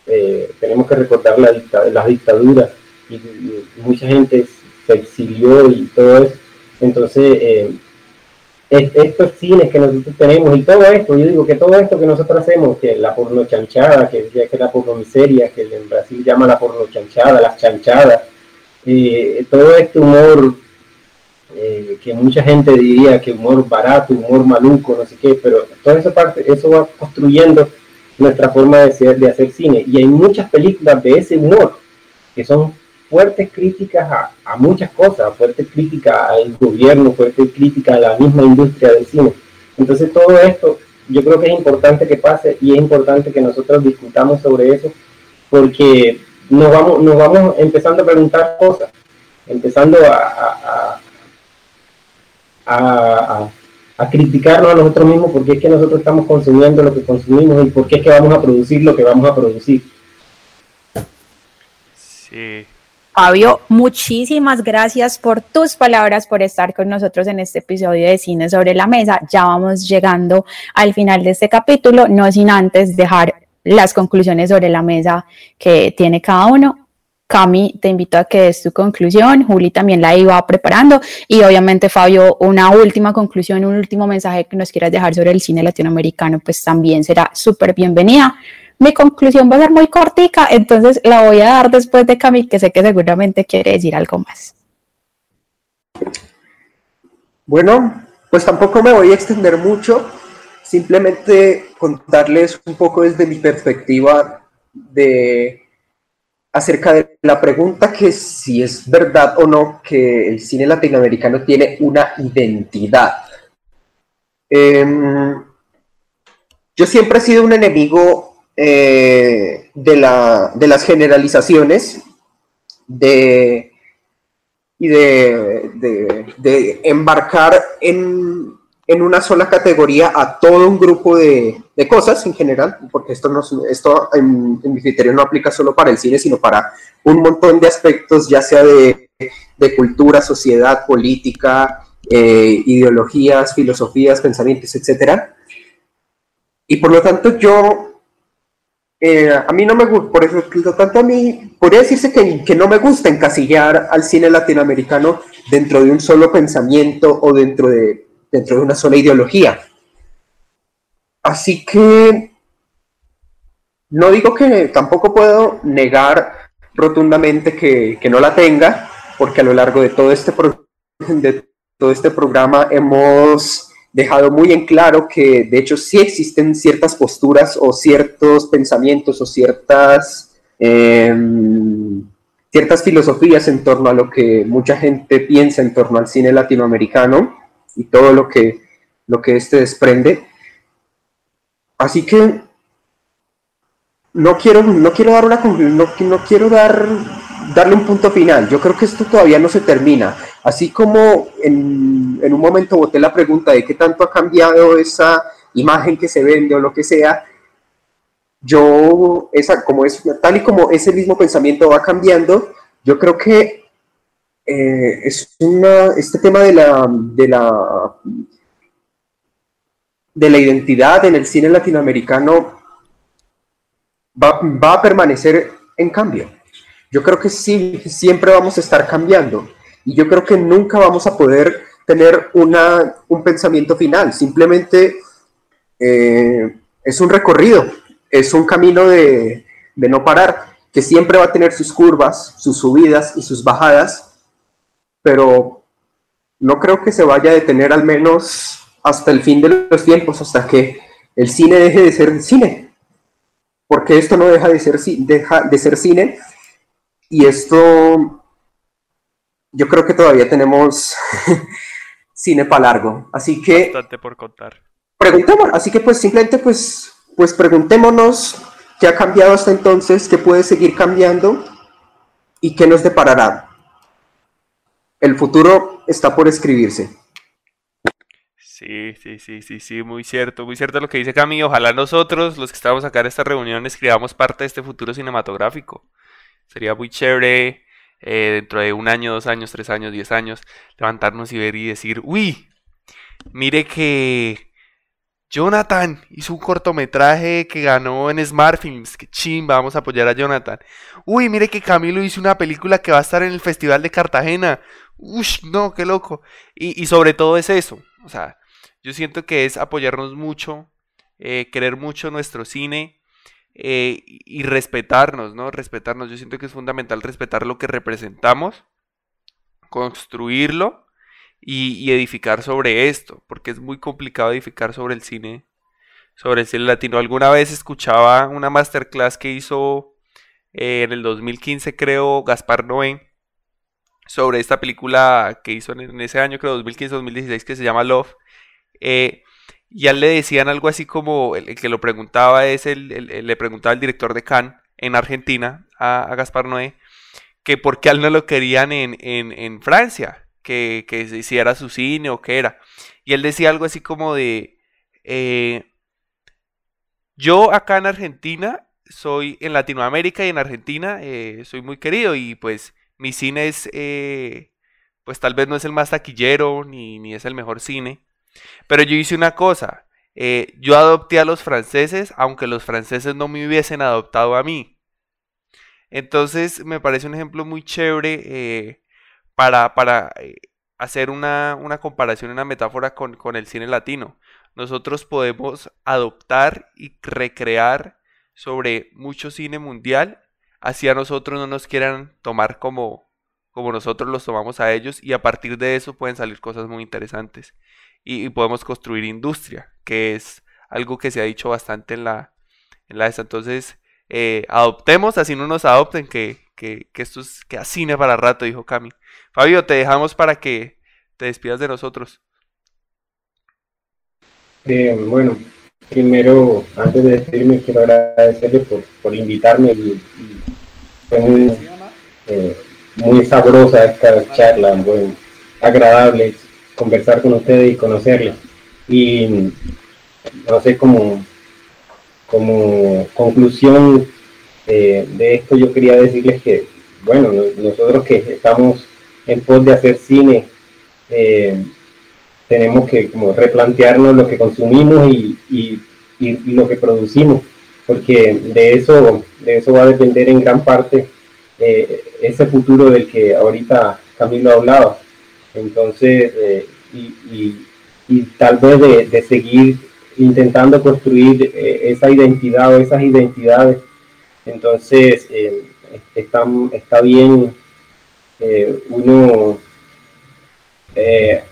eh, tenemos que recordar la las dictaduras y, mucha gente se exilió y todo eso. Entonces, eh, estos cines que nosotros tenemos y todo esto, yo digo que todo esto que nosotros hacemos, que la porno chanchada, que, que la porno miseria, que en Brasil llama la porno chanchada, las chanchadas, todo este humor eh, que mucha gente diría que humor barato, humor maluco, no sé qué, pero toda esa parte, eso va construyendo nuestra forma de, ser, de hacer cine. Y hay muchas películas de ese humor que son fuertes críticas a, muchas cosas, fuertes críticas al gobierno, fuertes críticas a la misma industria del cine. Entonces todo esto yo creo que es importante que pase y es importante que nosotros discutamos sobre eso porque nos vamos, nos vamos empezando a preguntar cosas, empezando a, a, criticarnos a nosotros mismos porque es que nosotros estamos consumiendo lo que consumimos y por qué es que vamos a producir lo que vamos a producir. Sí. Fabio, muchísimas gracias por tus palabras, por estar con nosotros en este episodio de Cine sobre la Mesa. Ya vamos llegando al final de este capítulo, no sin antes dejar las conclusiones sobre la mesa que tiene cada uno. Cami, te invito a que des tu conclusión. Juli también la iba preparando. Y obviamente, Fabio, una última conclusión, un último mensaje que nos quieras dejar sobre el cine latinoamericano, pues también será súper bienvenida. Mi conclusión va a ser muy cortica, entonces la voy a dar después de Cami, que sé que seguramente quiere decir algo más. Bueno, pues tampoco me voy a extender mucho, simplemente contarles un poco desde mi perspectiva de acerca de la pregunta que si es verdad o no que el cine latinoamericano tiene una identidad. Em, yo siempre he sido un enemigo eh, de, la, de, las generalizaciones de, y de, de embarcar en en una sola categoría a todo un grupo de, cosas en general, porque esto, no, esto en, mi criterio no aplica solo para el cine, sino para un montón de aspectos, ya sea de, cultura, sociedad, política, eh, ideologías, filosofías, pensamientos, etc. Y por lo tanto yo, eh, a mí no me gusta, por eso, tanto a mí, podría decirse que, que no me gusta encasillar al cine latinoamericano dentro de un solo pensamiento o dentro de dentro de una sola ideología. Así que no digo que tampoco puedo negar rotundamente que, no la tenga, porque a lo largo de todo este, de todo este programa hemos dejado muy en claro que de hecho sí existen ciertas posturas o ciertos pensamientos o ciertas, em, ciertas filosofías en torno a lo que mucha gente piensa en torno al cine latinoamericano y todo lo que, lo que este desprende. Así que no quiero, no quiero dar una no, no quiero dar, darle un punto final. Yo creo que esto todavía no se termina. Así como en, en un momento boté la pregunta de qué tanto ha cambiado esa imagen que se vende o lo que sea, yo, esa, como es, tal y como ese mismo pensamiento va cambiando, yo creo que eh, es una, este tema de la, de la, de la identidad en el cine latinoamericano va, va, a permanecer en cambio. Yo creo que sí, siempre vamos a estar cambiando. Y yo creo que nunca vamos a poder tener una, un pensamiento final, simplemente eh, es un recorrido, es un camino de, de no parar, que siempre va a tener sus curvas, sus subidas y sus bajadas, pero no creo que se vaya a detener al menos hasta el fin de los tiempos, hasta que el cine deje de ser cine, porque esto no deja de ser, deja de ser cine y esto yo creo que todavía tenemos cine para largo, así que bastante por contar. Preguntemos, así que pues simplemente pues pues preguntémonos qué ha cambiado hasta entonces, qué puede seguir cambiando y qué nos deparará. El futuro está por escribirse. Sí, sí, sí, sí, sí, muy cierto, muy cierto lo que dice Cami. Ojalá nosotros, los que estamos acá en esta reunión, escribamos parte de este futuro cinematográfico. Sería muy chévere eh, dentro de un año, dos años, tres años, diez años, levantarnos y ver y decir, uy, mire que Jonathan hizo un cortometraje que ganó en Smart Films. Qué chimba, vamos a apoyar a Jonathan. Uy, mire que Camilo hizo una película que va a estar en el Festival de Cartagena. Uy, no, qué loco. Y, sobre todo es eso. O sea, yo siento que es apoyarnos mucho, eh, querer mucho nuestro cine eh, y respetarnos, ¿no? Respetarnos. Yo siento que es fundamental respetar lo que representamos, construirlo y, edificar sobre esto, porque es muy complicado edificar sobre el cine, sobre el cine latino. Alguna vez escuchaba una masterclass que hizo eh, en el 2015, creo, Gaspar Noé, sobre esta película que hizo en, ese año, creo, 2015-2016, que se llama Love. Eh, y él le decían algo así como, el, que lo preguntaba es, el, le preguntaba el director de Cannes en Argentina, a, Gaspar Noé, que por qué a él no lo querían en, en Francia que, que hiciera su cine o qué era. Y él decía algo así como de, eh, yo acá en Argentina soy en Latinoamérica y en Argentina eh, soy muy querido y pues mi cine es, eh, pues tal vez no es el más taquillero ni, ni, es el mejor cine, pero yo hice una cosa, yo adopté a los franceses aunque los franceses no me hubiesen adoptado a mí. Entonces me parece un ejemplo muy chévere para, eh, hacer una, comparación, una metáfora con, el cine latino. Nosotros podemos adoptar y recrear sobre mucho cine mundial, así a nosotros no nos quieran tomar como, como nosotros los tomamos a ellos y a partir de eso pueden salir cosas muy interesantes y, podemos construir industria, que es algo que se ha dicho bastante en la, en la esta. Entonces, eh, adoptemos, así no nos adopten, que, que, esto es que cine para rato, dijo Cami. Fabio, te dejamos para que te despidas de nosotros. Eh, bueno, primero, antes de despedirme, quiero agradecerle por, invitarme y, fue muy, eh, muy sabrosa esta charla, muy agradable conversar con ustedes y conocerles. Y no sé, como, como conclusión eh, de esto yo quería decirles que, bueno, nosotros que estamos en pos de hacer cine, eh, tenemos que como replantearnos lo que consumimos y, y, lo que producimos, porque de eso, de eso va a depender en gran parte eh, ese futuro del que ahorita Camilo hablaba. Entonces, eh, y, y, tal vez de, seguir intentando construir esa identidad o esas identidades. Entonces, está, está bien eh, uno eh,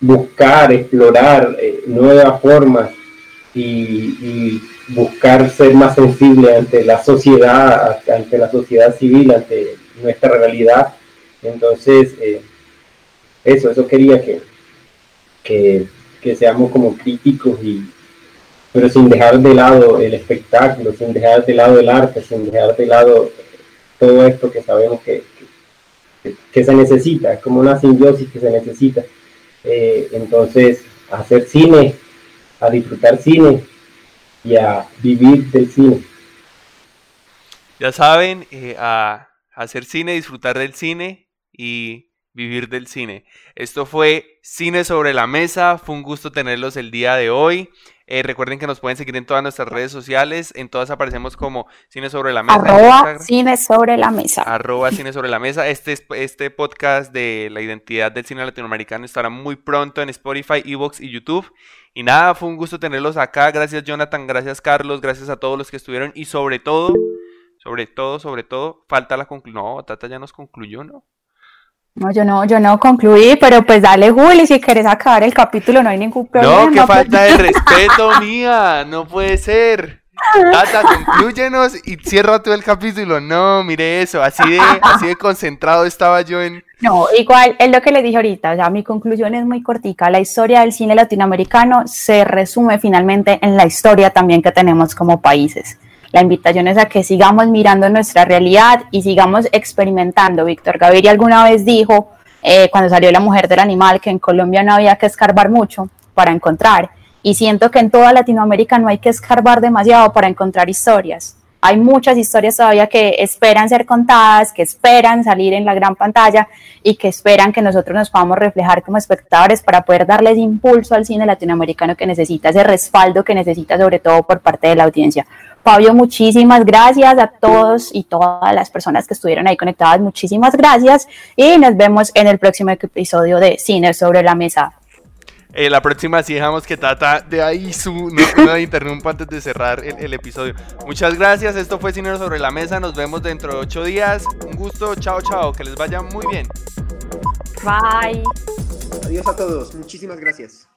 buscar, explorar eh, nuevas formas y, buscar ser más sensible ante la sociedad, ante la sociedad civil, ante nuestra realidad. Entonces, eso, eso quería que, que, que seamos como críticos y, pero sin dejar de lado el espectáculo, sin dejar de lado el arte, sin dejar de lado todo esto que sabemos que, que se necesita, es como una simbiosis que se necesita. Eh, entonces, hacer cine, a disfrutar cine y a vivir del cine. Ya saben, eh, a hacer cine, disfrutar del cine y vivir del cine. Esto fue Cine sobre la Mesa, fue un gusto tenerlos el día de hoy. Eh, recuerden que nos pueden seguir en todas nuestras redes sociales. En todas aparecemos como Cine sobre la Mesa. Arroba Cine sobre la Mesa. Arroba Cine sobre la Mesa. Este, este podcast de la identidad del cine latinoamericano estará muy pronto en Spotify, Evox y YouTube. Y nada, fue un gusto tenerlos acá. Gracias Jonathan, gracias Carlos, gracias a todos los que estuvieron. Y sobre todo, sobre todo, sobre todo, falta la conclusión. No, Tata ya nos concluyó, ¿no? No, yo no, yo no concluí, pero pues dale, Juli, si quieres acabar el capítulo no hay ningún problema. No, qué falta de respeto mía, no puede ser. Tata, concluyenos y cierra todo el capítulo. No, mire eso, así de, así de concentrado estaba yo en... No, igual, es lo que le dije ahorita, o sea, mi conclusión es muy cortica. La historia del cine latinoamericano se resume finalmente en la historia también que tenemos como países. La invitación es a que sigamos mirando nuestra realidad y sigamos experimentando. Víctor Gaviria alguna vez dijo, eh, cuando salió La Mujer del Animal, que en Colombia no había que escarbar mucho para encontrar. Y siento que en toda Latinoamérica no hay que escarbar demasiado para encontrar historias. Hay muchas historias todavía que esperan ser contadas, que esperan salir en la gran pantalla y que esperan que nosotros nos podamos reflejar como espectadores para poder darles impulso al cine latinoamericano que necesita, ese respaldo que necesita sobre todo por parte de la audiencia. Fabio, muchísimas gracias a todos y todas las personas que estuvieron ahí conectadas. Muchísimas gracias y nos vemos en el próximo episodio de Cine sobre la Mesa. Eh, la próxima sí dejamos que Tata de ahí su no, no interrumpa antes de cerrar el, el, episodio. Muchas gracias, esto fue Cine sobre la Mesa, nos vemos dentro de ocho días. Un gusto, chao, chao, que les vaya muy bien. Bye. Adiós a todos, muchísimas gracias.